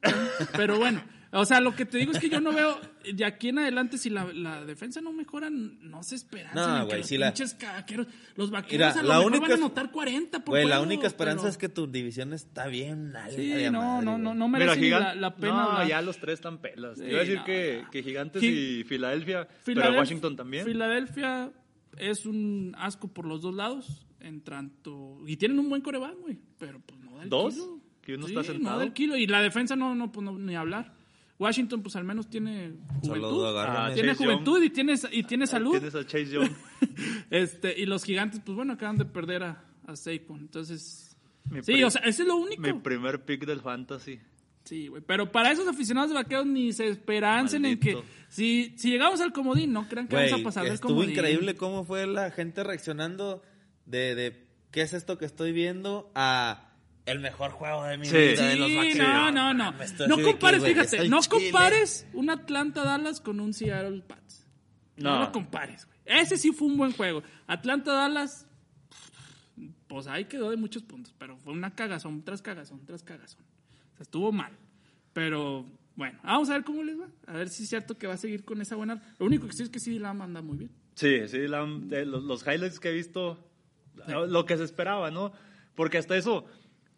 Pero bueno, o sea, lo que te digo es que yo no veo, de aquí en adelante, si la, la defensa no mejora, no se esperanza. No, en que güey, los si la- pinches caqueros, los vaqueros Mira, a lo la mejor única van a anotar 40 por Güey, la juego, única esperanza pero- es que tu división está bien. nalga Sí, no, madre, no, no, no merece Gigan- la, la pena. No, hablar. ya los tres están pelas. Sí, Iba a decir no, que, Gigantes Gi- y Filadelfia, pero Washington también. Filadelfia es un asco por los dos lados, en tanto... Y tienen un buen coreback, güey, pero pues no da el ¿Dos? kilo. Que uno Sí, está sentado. no da el kilo. Y la defensa no, no, pues, no, ni hablar. Washington, pues al menos tiene juventud. agárrame. Ah, tiene Chase juventud y tiene, y tiene salud. Tienes a Chase Young. Este, y los gigantes, pues bueno, acaban de perder a, a Saquon. Entonces, Mi sí, o sea, eso es lo único. Mi primer pick del fantasy. Sí, güey. Pero para esos aficionados de vaqueros ni se esperancen en que si, si llegamos al comodín, no crean que vamos a pasar del estuvo comodín. increíble cómo fue la gente reaccionando de, de qué es esto que estoy viendo a el mejor juego de mi Sí. vida de los Sí, no, no, no. esto No que, compares, fíjate, no Chile. compares un Atlanta Dallas con un Seattle Pats. No, No. lo compares, güey. Ese sí fue un buen juego. Atlanta Dallas, pues ahí quedó de muchos puntos, pero fue una cagazón tras cagazón tras cagazón. O sea, estuvo mal. Pero bueno, vamos a ver cómo les va. A ver si es cierto que va a seguir con esa buena. Lo único que sí es que sí la manda muy bien. Sí, sí, la- de los, los highlights que he visto, lo que se esperaba, ¿no? Porque hasta eso,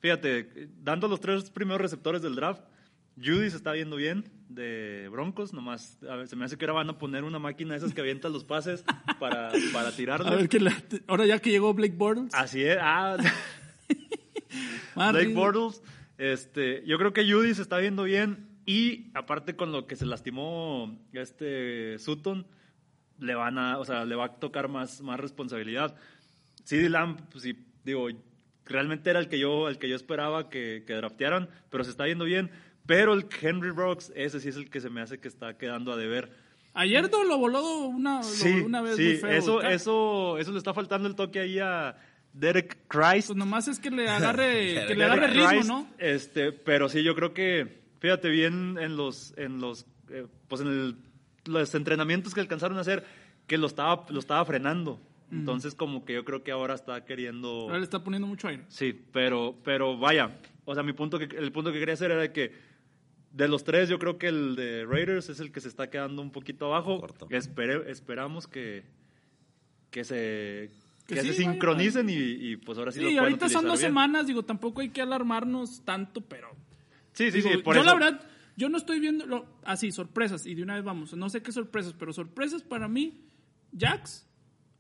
fíjate, dando los tres primeros receptores del draft, Judy se está viendo bien de Broncos, nomás a ver, se me hace que ahora van a poner una máquina de esas que avientan los pases para, para. A ver que la- ahora ya que llegó Blake Bortles. Así es, ah, Blake. Bortles, este, yo creo que Judy se está viendo bien y aparte con lo que se lastimó este Sutton, le van a, o sea, le va a tocar más, más responsabilidad. CD Lamb, pues sí, digo, realmente era el que yo, el que yo esperaba que, que draftearan, pero se está viendo bien. Pero el Henry Brooks, ese sí es el que se me hace que está quedando a deber. Ayer lo voló una, lo Sí, voló una vez sí, muy feo. eso, eso, eso le está faltando el toque ahí a Derek Christ. Pues nomás es que le agarre, que le agarre ritmo, ¿no? Este, pero sí, yo creo que, fíjate bien en los, en los, eh, pues en el- los entrenamientos que alcanzaron a hacer, que lo estaba, lo estaba frenando. Entonces, como que yo creo que ahora está queriendo. Ahora le está poniendo mucho aire. Sí, pero, pero vaya, o sea, mi punto que, el punto que quería hacer era que de los tres, yo creo que el de Raiders es el que se está quedando un poquito abajo. Corto. Espere- esperamos que, que se, Que que sí, se vaya, sincronicen y, y, pues ahora sí, Sí, puedan ahorita son dos bien. semanas, digo, tampoco hay que alarmarnos tanto, pero... Sí, sí, digo, sí, por yo eso. la verdad, yo no estoy viendo... lo- Así, sorpresas, y de una vez vamos, no sé qué sorpresas, pero sorpresas para mí, Jax,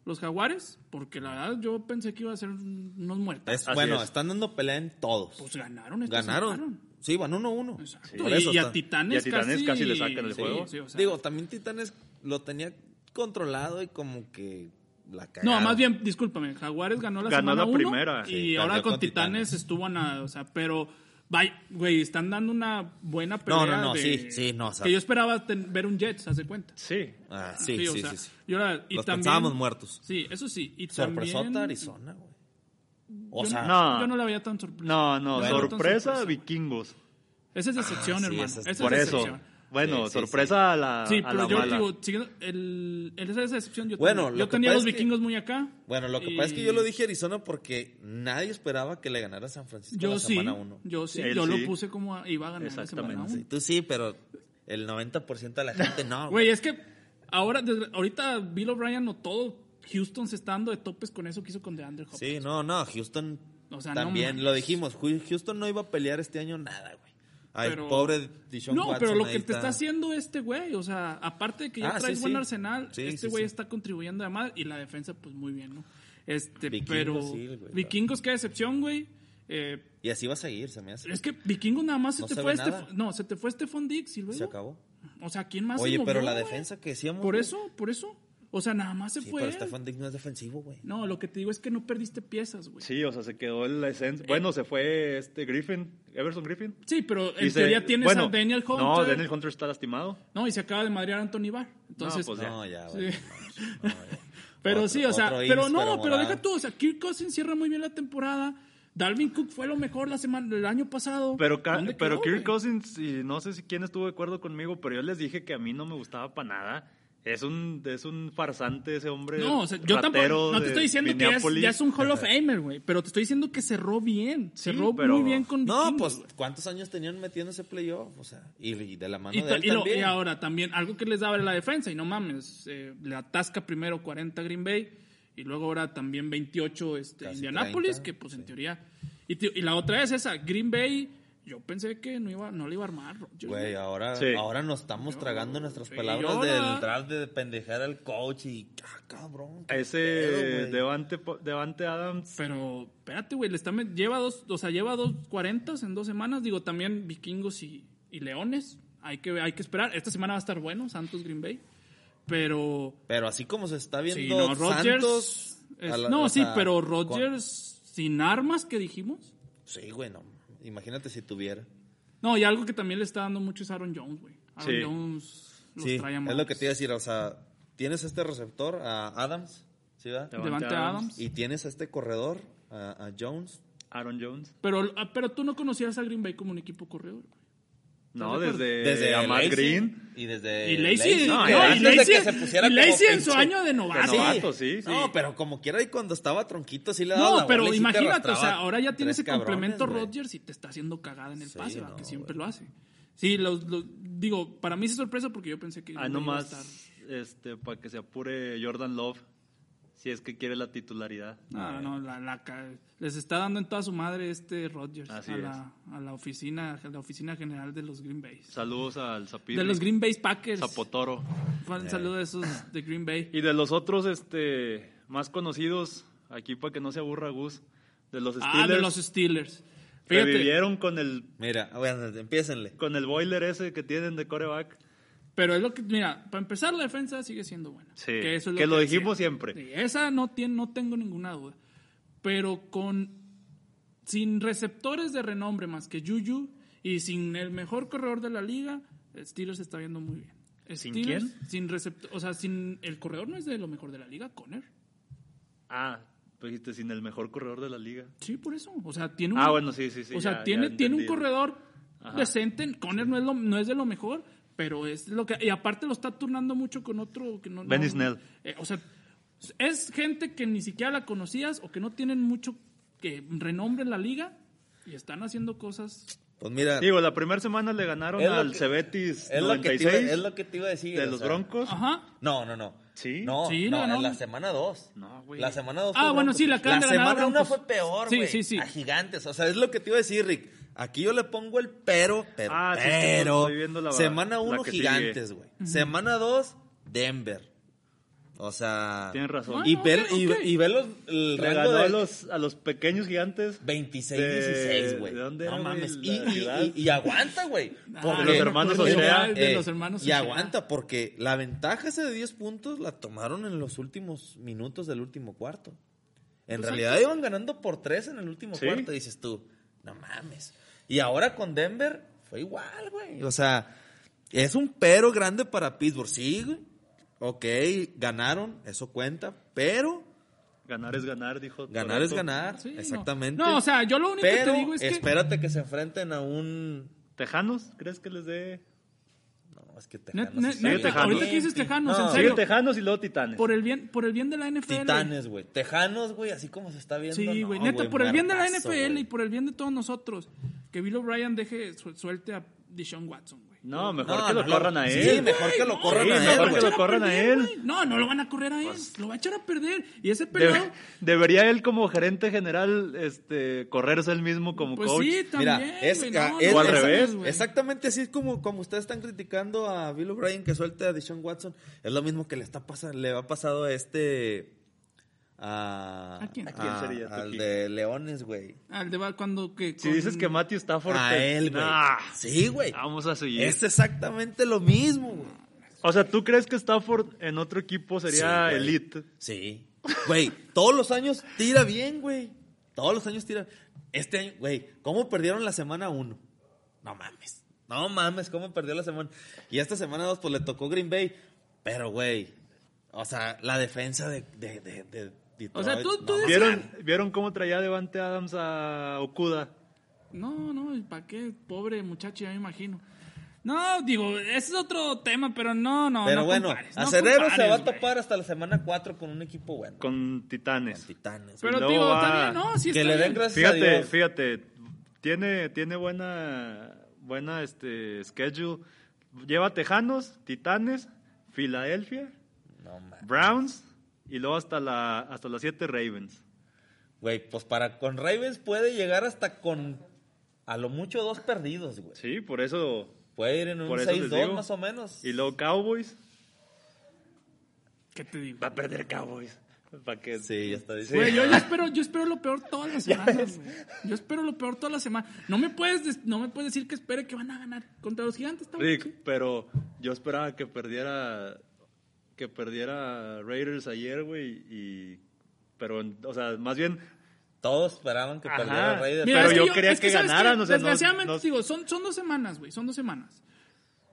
los Jaguares, porque la verdad yo pensé que iba a ser unos muertos. Es- bueno, es. están dando pelea en todos. Pues ganaron. esta Ganaron. semana. Sí, van 1-1. Exacto. Por y, eso y a Titanes, y a Titanes casi, casi le sacan el sí, juego. sí, o sea, Digo, también Titanes lo tenía controlado y como que la cagaron. No, más bien, discúlpame, Jaguares ganó la Ganó semana la uno primera. y ahora con Titanes, Titanes. estuvo a nada, o sea, pero vaya, güey, están dando una buena pelea No, no, no, de- sí, sí, no, o sea- que yo esperaba ten- ver un Jets, haz de cuenta. Sí. Ah, sí, sí, o sí. sea, sí. y ahora- y Los también- pensábamos muertos. Sí, eso sí, y Sorpresota también Arizona, güey. O yo, sea, no. yo no la veía tan sorpresa. No, no, Bueno. sorpresa, Sorpresa. vikingos. Esa es decepción, Ah, sí, hermano. esa es- Esa Por es eso. Bueno, Sí, sí, sorpresa a la, Sí, a pero la yo mala. digo, siguiendo, el, el- esa es decepción yo Bueno, lo Yo tenía los que- vikingos muy acá. Bueno, lo que y- pasa es que yo lo dije Arizona porque nadie esperaba que le ganara San Francisco Yo la semana 1. yo sí, Él yo lo puse como a- iba a ganar la semana Exactamente, uno. Tú sí, pero el 90% de la gente no. Güey, es que ahora, desde- ahorita Bill O'Brien o todo Houston se está dando de topes con eso que hizo con DeAndre Hopkins. Sí, no, no, Houston O sea, no también, lo dijimos, Houston no iba a pelear este año nada, güey. Ay, Pero- pobre Dishon No, Watson pero lo que te está haciendo este güey, o sea, aparte de que ya Ah, traes sí, buen sí. arsenal, Sí, este güey está contribuyendo además y la defensa pues muy bien, ¿no? Este, Vikingos, pero güey, Vikingos qué decepción, güey. Eh, Y así va a seguir, se me hace. es que Vikingos nada más se te se fue este, no, se te fue Stephon Diggs y luego, Se acabó. o sea, ¿quién más se Oye, movió, pero la güey? defensa que decíamos. Por güey. eso, por eso. O sea, nada más se Sí, fue. pero Stefan Diggs no es defensivo, güey. No, lo que te digo es que no perdiste piezas, güey. Sí, o sea, se quedó la esencia. Bueno, se fue este Griffin, Everson Griffin. Sí, pero en se- teoría tienes bueno, a Daniel Hunter. No, Daniel Hunter está lastimado. No, y se acaba de madrear a Anthony Barr. Entonces, pues ya. No, ya, Sí. no, no, ya. pero Otro- sí, o sea, pero no, pero morado. deja tú, o sea, Kirk Cousins cierra muy bien la temporada. Dalvin Cook fue lo mejor la semana, el año pasado. Pero, ca- ¿Dónde pero quedó, Kirk? Cousins, y no sé si quién estuvo de acuerdo conmigo, pero yo les dije que a mí no me gustaba para nada. Es un, es un farsante ese hombre. No, o sea, yo tampoco, no te estoy diciendo que ya es, Minneapolis. ya es un Hall of Famer, güey, pero te estoy diciendo que cerró bien, Sí, cerró pero- muy bien con No, pues. ¿cuántos años tenían metiéndose playoff? O sea, y, y de la mano Y, de él y lo- también. y ahora también, algo que les daba la defensa, y no mames, eh, le atasca primero 40 Green Bay, y luego ahora también 28 este, Casi Indianapolis, 30, que pues en teoría... Y, y la otra es esa, Green Bay, yo pensé que no, iba, no le iba a armar. Güey, ahora, Sí. ahora nos estamos tragando nuestras palabras del draft de pendejar al coach y... Ah, cabrón. Ese pedo. Devante, Devante Adams. Pero, espérate, güey, le está lleva dos, o sea, lleva dos cuarentas en dos semanas. Digo, también vikingos y, y leones. Hay que, hay que esperar. Esta semana va a estar bueno, Santos Green Bay. Pero, Pero así como se está viendo sí, no, Rodgers. Santos... es- a la- no, sí, sea, pero con- Rodgers sin armas que dijimos. Sí, güey, no. Imagínate si tuviera. No, y algo que también le está dando mucho es Aaron Jones, güey. Aaron Sí. Jones los Sí, trae es amados. lo que te iba a decir. O sea, tienes este receptor, a Adams, ¿sí, verdad? Devante Adams. Adams. Y tienes a este corredor, a, a Jones. Aaron Jones. Pero, ah, pero tú no conocías a Green Bay como un equipo corredor. güey. No, desde, Desde Lacey Green. Y desde Y Lacey, no, no, y y antes de Lacey, que se pusiera y como Lacey en su año de novato. De novato, sí, sí. No, pero como quiera, y cuando estaba tronquito, sí le daba No, la pero bola imagínate, o sea, ahora ya tiene ese complemento. Rodgers y te está haciendo cagada en el Sí, pase, no, que siempre lo hace. Sí, lo, lo- digo, para mí es sorpresa porque yo pensé que Ah, nomás estar- este, para que se apure Jordan Love, si es que quiere la titularidad. No, no, la, la ca- les está dando en toda su madre este Rodgers Así a la, a la oficina, a la oficina general de los Green Bay. Saludos al Zapir. De los Green Bay Packers. Zapotoro. Un saludo de esos de Green Bay. Y de los otros este, más conocidos, aquí para que no se aburra Gus, de los Steelers. Ah, de los Steelers. Fíjate, Revivieron con el, Mira, bueno, empiécenle. con el boiler ese que tienen de coreback. Pero es lo que, mira, para empezar la defensa sigue siendo buena. Sí, que, eso es que lo decía. dijimos siempre. Sí, esa no, tiene, no tengo ninguna duda. Pero con sin receptores de renombre más que Juju y sin el mejor corredor de la liga, Steelers está viendo muy bien. ¿Sin Steelers, Sin receptor, o sea, sin el corredor no es de lo mejor de la liga, Conner. Ah, pues dijiste sin el mejor corredor de la liga. Sí, por eso. O sea, tiene un, Ah, bueno, sí, sí, sí. o sea, ya- tiene, ya tiene un corredor Ajá. decente. Conner no es, lo, no es de lo mejor, pero es lo que. Y aparte lo está turnando mucho con otro que no. no- Benny Snell. eh, o sea, es gente que ni siquiera la conocías o que no tienen mucho que renombre en la liga y están haciendo cosas. Pues mira, Digo, la primera semana le ganaron al que- Cebetis es lo, que te iba, 96 es lo que te iba a decir. de los sea, Broncos. Ajá. No, no, no. Sí. No, Sí, no, ganó. en la semana 2. No, güey. La semana 2 Ah, bueno, sí, La de ganar a semana 1 Broncos. fue peor, Sí, güey. sí, sí. A gigantes. O sea, es lo que te iba a decir, Rick. Aquí yo le pongo el pero, pero, Ah, pero. estoy viendo la- semana la 1, que gigantes, güey. Semana 2, Denver. O sea. Tienes razón. Y, Bueno, ve, ok, y, y ve los, el rango de a los, a los pequeños gigantes. 26-16, de- güey. ¿de dónde no mames. Y, y- ciudad? y- y aguanta, güey. Ah, Porque- los hermanos Ochoa. de- de Eh, los hermanos y aguanta, porque la ventaja esa de 10 puntos la tomaron en los últimos minutos del último cuarto. En Pues realidad iban ganando por 3 en el último Sí. cuarto, dices tú. No mames. Y ahora con Denver fue igual, güey. O sea, es un pero grande para Pittsburgh. Sí, güey. Ok, ganaron, eso cuenta, pero Ganar es ganar, dijo. ganar es ganar, Sí, no. exactamente. No, o sea, yo lo único que te digo es que. espérate que se enfrenten a un... ¿Tejanos? ¿Crees que les dé? No, es que Tejanos neta, Tejanos. ahorita que dices Tejanos, No, en serio. Tejanos y luego Titanes. Por el bien, por el bien de la NFL. Titanes, güey. Tejanos, güey, así como se está viendo. Sí, no, güey. Neta, güey, por el bien de la NFL y por el bien de todos nosotros. Que Bill O'Brien deje su- suelte a Deshaun Watson, güey. No, mejor No, que lo no, corran a él. Sí, mejor que lo corran Sí, a él, mejor que lo corran a él. No, no lo van a correr a él. Lo va a echar a perder. Y ese Debe- pelado. debería él como gerente general este, correrse él mismo como Pues coach. sí, también. Mira, es, no, es- no O al es- revés. Exactamente así es como, como ustedes están criticando a Bill O'Brien que suelte a Deshaun Watson. Es lo mismo que le está pasando, le ha pasado a este. A, ¿A quién? ¿A quién sería, al de Leones, güey. Al de cuando que. Si dices que Matthew Stafford... A te- él, güey. Nah, Sí, güey. Vamos a seguir. Es exactamente lo mismo, güey. O sea, ¿tú crees que Stafford en otro equipo sería Sí, elite? Sí. Güey, todos los años tira bien, güey. Todos los años tira. Este año, güey, ¿cómo perdieron la semana 1? No mames. No mames, ¿cómo perdió la semana? Y esta semana 2, pues le tocó Green Bay. Pero, güey, o sea, la defensa de, de, de, de Detroit, O sea, tú- tú no, dices- ¿Vieron, ¿Vieron cómo traía Devante Adams a Okuda? No, no, ¿para qué? Pobre muchacho, ya me imagino. No, digo, ese es otro tema, pero no, no. Pero no bueno, compares, no Acerero se va a topar hasta la semana 4 con un equipo bueno. Con Con Titanes. Titanes. Pero, digo, va- está bien, no, sí que está le den gracias a Fíjate, Dios. fíjate, tiene, tiene buena, buena este schedule. Lleva Tejanos, Titanes, Filadelfia. Browns y luego hasta la hasta las 7 Ravens. Güey, pues para con Ravens puede llegar hasta con a lo mucho dos perdidos, güey. Sí, por eso. Puede ir en un Por eso les 6-2 digo. más o menos. Y luego Cowboys. ¿Qué te digo? Va a perder Cowboys. ¿Para qué? Sí, ya está diciendo. Güey, yo, yo espero, yo espero lo peor todas las semanas, güey. Yo espero lo peor todas las semanas. No me puedes, des- no me puedes decir que espere que van a ganar contra los gigantes. bien, Rick, pero yo esperaba que perdiera que perdiera Raiders ayer, güey, y pero o sea, más bien todos esperaban que Ajá. perdiera Raiders. Mira, Pero yo que quería es que ¿sabes ganaran, o sea, no- Desgraciadamente, no- digo, son, son dos semanas, güey, son dos semanas.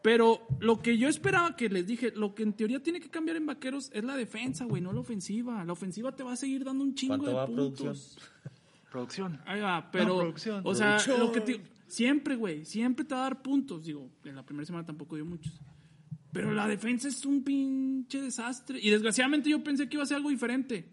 Pero lo que yo esperaba que les dije, lo que en teoría tiene que cambiar en Vaqueros es la defensa, güey, no la ofensiva. La ofensiva te va a seguir dando un chingo ¿Cuánto de va puntos. Producción. Ahí va, pero. producción. o sea, Producción. lo que te- siempre, güey, siempre te va a dar puntos. Digo, en la primera semana tampoco dio muchos. Pero la defensa es un pinche desastre. Y desgraciadamente yo pensé que iba a ser algo diferente.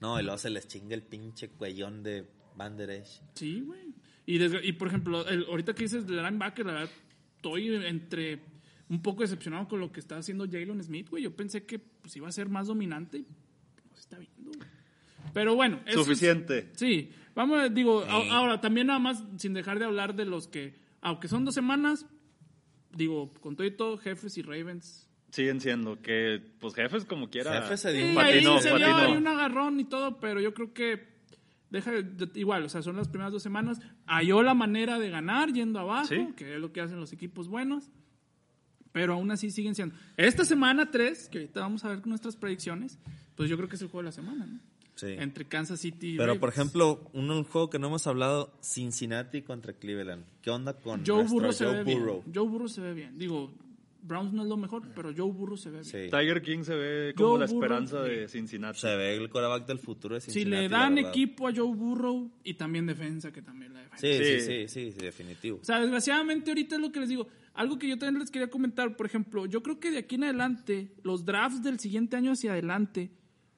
No, y luego se les chinga el pinche cuellón de Van Der Esch. Sí, güey. Y, y por ejemplo, el- ahorita que dices de linebacker, la verdad, estoy entre un poco decepcionado con lo que está haciendo Jalen Smith, güey. Yo pensé que pues, iba a ser más dominante. No se está viendo, güey. Pero bueno. eso es- Suficiente. sí. Vamos, a- digo, a- ahora también nada más, sin dejar de hablar de los que, aunque son dos semanas, digo, con todo y todo, jefes y Ravens. Siguen siendo que, pues jefes como quiera. Jefe se dio Sí, un patinó, ahí se patinó. ahí un agarrón y todo, pero yo creo que deja de- igual, o sea, son las primeras dos semanas. Halló la manera de ganar yendo abajo, Sí. que es lo que hacen los equipos buenos. Pero aún así siguen siendo. Esta semana 3, que ahorita vamos a ver con nuestras predicciones, pues yo creo que es el juego de la semana, ¿no? Sí. Entre Kansas City y Pero, por ejemplo, un, un juego que no hemos hablado, Cincinnati contra Cleveland. ¿Qué onda con Joe nuestro Burrow se Joe ve Burrow? bien. Joe Burrow se ve bien. Digo, Browns no es lo mejor, pero Joe Burrow se ve bien. Sí. Tiger King se ve como Joe la esperanza de Cincinnati. Se ve el coreback del futuro de Si Cincinnati. le la dan equipo a Joe Burrow y también defensa, que también la defensa. Sí, sí, Sí. sí, sí, sí, definitivo. O sea, desgraciadamente ahorita es lo que les digo. Algo que yo también les quería comentar, por ejemplo, yo creo que de aquí en adelante, los drafts del siguiente año hacia adelante,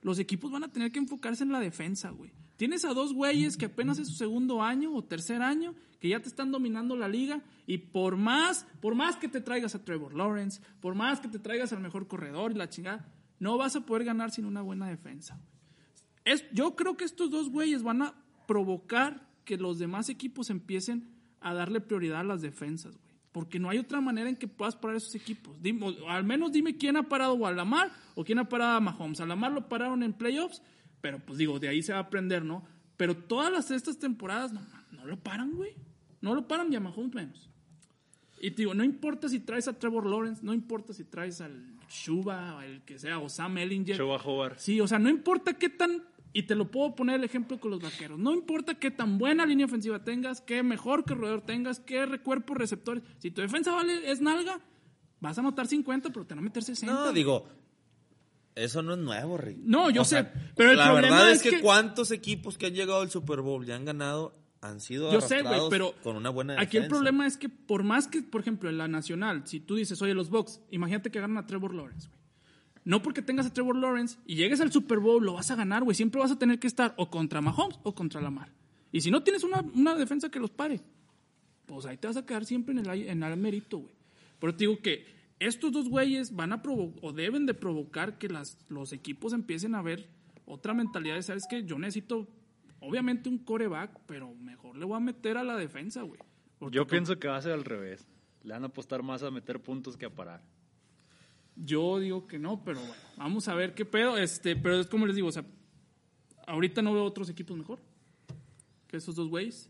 los equipos van a tener que enfocarse en la defensa, güey. Tienes a dos güeyes que apenas es su segundo año o tercer año, que ya te están dominando la liga, y por más, por más que te traigas a Trevor Lawrence, por más que te traigas al mejor corredor y la chingada, no vas a poder ganar sin una buena defensa. Es, yo creo que estos dos güeyes van a provocar que los demás equipos empiecen a darle prioridad a las defensas, güey. Porque no hay otra manera en que puedas parar esos equipos. Dime- al menos dime quién ha parado a Lamar o quién ha parado a Mahomes. A Lamar lo pararon en playoffs, pero pues digo, de ahí se va a aprender, ¿no? Pero todas las, estas temporadas no, no lo paran, güey. No lo paran y a Mahomes menos. Y te digo, no importa si traes a Trevor Lawrence, no importa si traes al Shuba, o el que sea, o Sam Ellinger. Chuba Howard. Sí, o sea, no importa qué tan, y te lo puedo poner el ejemplo con los vaqueros, no importa qué tan buena línea ofensiva tengas, qué mejor corredor tengas, qué cuerpos receptores, si tu defensa vale es nalga, vas a anotar 50, pero te van a meter 60. No, digo, eso no es nuevo, Rick. No, yo O sea, sé, pero el la problema verdad es que, que- cuántos equipos que han llegado al Super Bowl y han ganado han sido Yo sé, güey, arrastrados pero con una buena aquí el problema es que por más que, por ejemplo, en la nacional, si tú dices, oye, los Bucks, imagínate que ganan a Trevor Lawrence. No porque tengas a Trevor Lawrence y llegues al Super Bowl, lo vas a ganar, güey. Siempre vas a tener que estar o contra Mahomes o contra Lamar. Y si no tienes una, una defensa que los pare, pues ahí te vas a quedar siempre en el, en el mérito, güey. Pero te digo que estos dos güeyes van a provocar, o deben de provocar que las, los equipos empiecen a ver otra mentalidad de, ¿sabes qué? Yo necesito, obviamente, un coreback, pero mejor le voy a meter a la defensa, güey. Yo pienso que va a ser al revés. Le van a apostar más a meter puntos que a parar. Yo digo que no, pero bueno, vamos a ver qué pedo. Este, pero es como les digo, o sea, ahorita no veo otros equipos mejor que esos dos güeyes.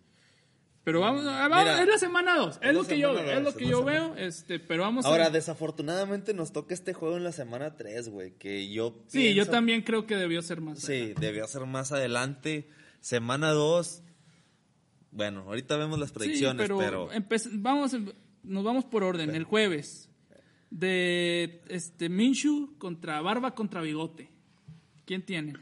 Pero vamos, ah, vamos es la semana 2, es, es lo que yo, semana es lo dos, que yo veo, este, pero vamos Ahora, a desafortunadamente nos toca este juego en la semana 3, güey, que yo Sí, yo también creo que debió ser más. Sí, debió ser más adelante. Semana 2. Bueno, ahorita vemos las Sí, predicciones, pero, vamos, nos vamos por orden. El jueves de este Minshu contra Barba contra Bigote. ¿Quién tiene?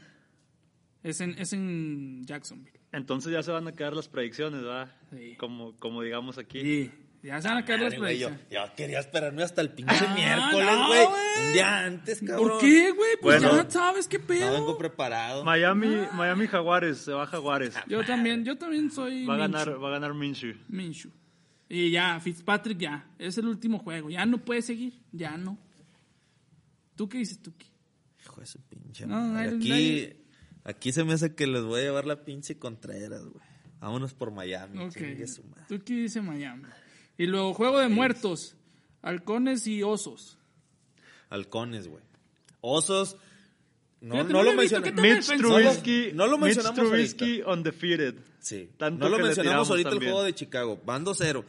Es en, es en Jacksonville. Entonces ya se van a quedar las predicciones, ¿verdad? Sí. Como, como digamos aquí. Sí, ya se van a caer las Madre, güey, yo, predicciones. yo quería esperarme hasta el pinche Ah, miércoles, no, güey. güey. Un día antes, cabrón. ¿Por qué, güey? Pues Bueno. ya sabes qué pedo. No vengo preparado. Miami, Miami Jaguares, se va Jaguares. Yo también, yo también soy Va a ganar, va a ganar Minshew. Minshew. Y ya, Fitzpatrick ya. Es el último juego. Ya no puede seguir. Ya no. ¿Tú qué dices, Tuki? Hijo de su pinche No, madre. Aquí, nadie- aquí se me hace que les voy a llevar la pinche Contreras, güey. Vámonos por Miami. Ok. chingue su madre. Tuki dice Miami. Y luego, juego de muertos. Halcones y osos. Halcones, güey. Osos. No, no no lo. Mitch. Trubisky, No lo Mitch mencionamos Trubisky undefeated. Sí. Tanto no lo mencionamos ahorita también. el juego de Chicago. Van 2-0.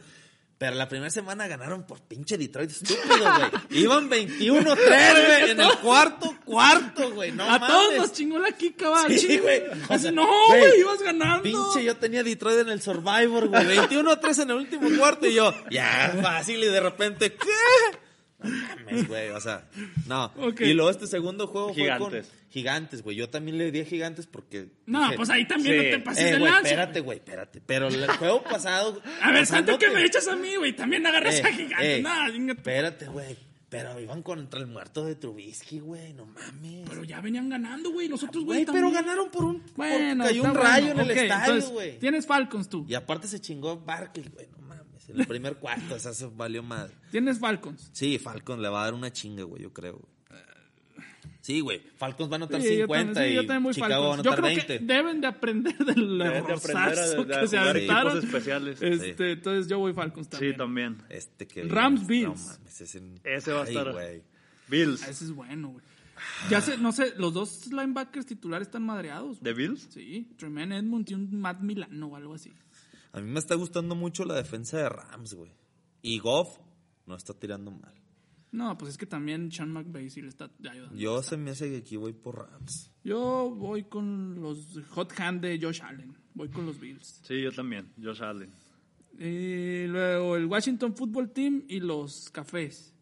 Pero la primera semana ganaron por pinche Detroit estúpido, güey. Iban 21-3, güey, en el cuarto. cuarto, güey. No a mames. todos nos chingó la Kika, va. Sí, güey. Así, no, Güey, güey, ibas ganando. Pinche, yo tenía Detroit en el Survivor, güey. 21-3 en el último cuarto y yo, ya, fácil. Y de repente, ¿qué? No mames, güey. O sea, no. Y luego este segundo juego fue con gigantes, güey. Yo también le di a gigantes porque. No, dije, pues ahí también Sí. no te pases Eh, de güey, lanza. espérate, güey, espérate. Pero el juego pasado. A ver, tanto que me echas a mí, güey. También agarras Eh, a gigantes. eh, Nada. Espérate, güey. Pero iban contra el muerto de Trubisky, güey. No mames. Pero ya venían ganando, güey. Los otros, güey, pero ganaron por un. Bueno, porque cayó un rayo bueno. en el estadio, güey. Tienes Falcons tú. Y aparte se chingó Barkley, güey. No mames. En el primer cuarto, o sea, se valió madre. Tienes Falcons. Sí, Falcons le va a dar una chinga, güey, yo creo. güey. Sí, güey. Falcons va a anotar Sí, yo 50 también, sí, yo y también voy Chicago va a Falcons. Yo creo 20. que deben de aprender del Deben de que se aventaron. especiales. Este, Entonces yo voy Falcons también. Sí, también. Este que Rams, No Bills. mames, ese, Ese va a estar- güey. Bills. Ah, Ese es bueno, güey. Ya sé, no sé, los dos linebackers titulares están madreados. güey. ¿De Bills? Sí, Tremaine Edmund y un Matt Milano o algo así. A mí me está gustando mucho la defensa de Rams, güey. Y Goff no está tirando mal. No, pues es que también Sean McVay sí le está ayudando. Yo se me hace que aquí voy por Rams. Yo voy con los hot hand de Josh Allen. Voy con los Bills. Sí, yo también. Josh Allen. Y luego el Washington Football Team y los Cafés.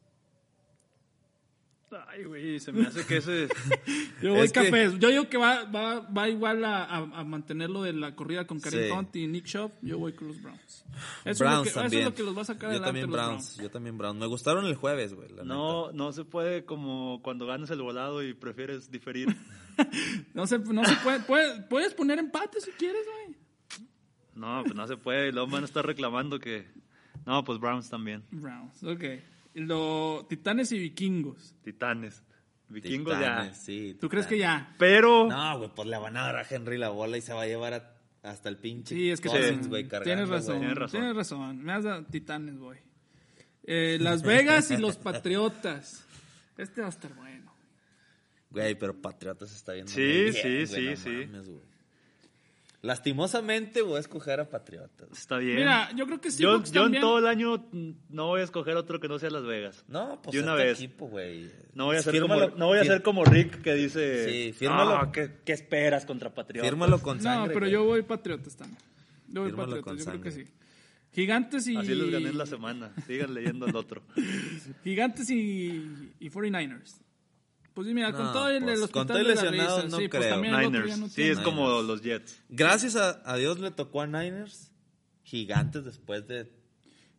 Ay, güey, se me hace que ese... Yo voy Es que- Cafés. Yo digo que va, va, va igual a, a, a mantener lo de la corrida con Karim Sí. Hunt y Nick Chubb. Yo voy con los Browns. Eso, Browns es, lo que, eso también. es lo que los va a sacar yo adelante también los Browns, Browns. yo también Browns. Me gustaron el jueves, güey, la No, no se puede como cuando ganas el volado y prefieres diferir. No se, no se puede, puede- Puedes poner empate si quieres, güey. No, pues no se puede. Y luego van a estar reclamando que... No, pues Browns también. Browns, ok. Lo, Titanes y Vikingos. Titanes. Vikingos ya. Titanes, sí, ¿Tú crees que ya? Pero... No, güey, pues le van a dar a Henry la bola y se va a llevar a- hasta el pinche Sí, es que Cousins, tienes, güey, cargando, tienes razón, Tienes razón. Tienes razón. Me has dado Titanes, güey. Eh, Las Vegas y los Patriotas. Este va a estar bueno. Güey, pero Patriotas está viendo Sí, bien, sí, güey, sí, no sí. mames, güey. Lastimosamente voy a escoger a Patriotas. Está bien. Mira, yo creo que sí. yo, yo en todo el año no voy a escoger otro que no sea Las Vegas. No, pues De una este vez. equipo, güey. No voy a ser Fírmalo- como, no voy a ser como Rick que dice, Sí, fírmalo. "Ah, ¿qué, qué esperas contra Patriotas? Fírmalo con No, sangre. pero güey. yo voy Patriotas también. Yo voy Fírmalo Patriotas, con yo creo que sí. sangre. Gigantes y. Así les gané en la semana. Sigan leyendo el otro. Gigantes y, y 49ers. Pues sí, mira, con No, todo el, pues, el con hospital todo y de la lesionados, risa, no sí, pues creo. también el otro Niners. no sí, es como Niners. los Jets. Gracias a, a Dios le tocó a Niners. Gigantes después de.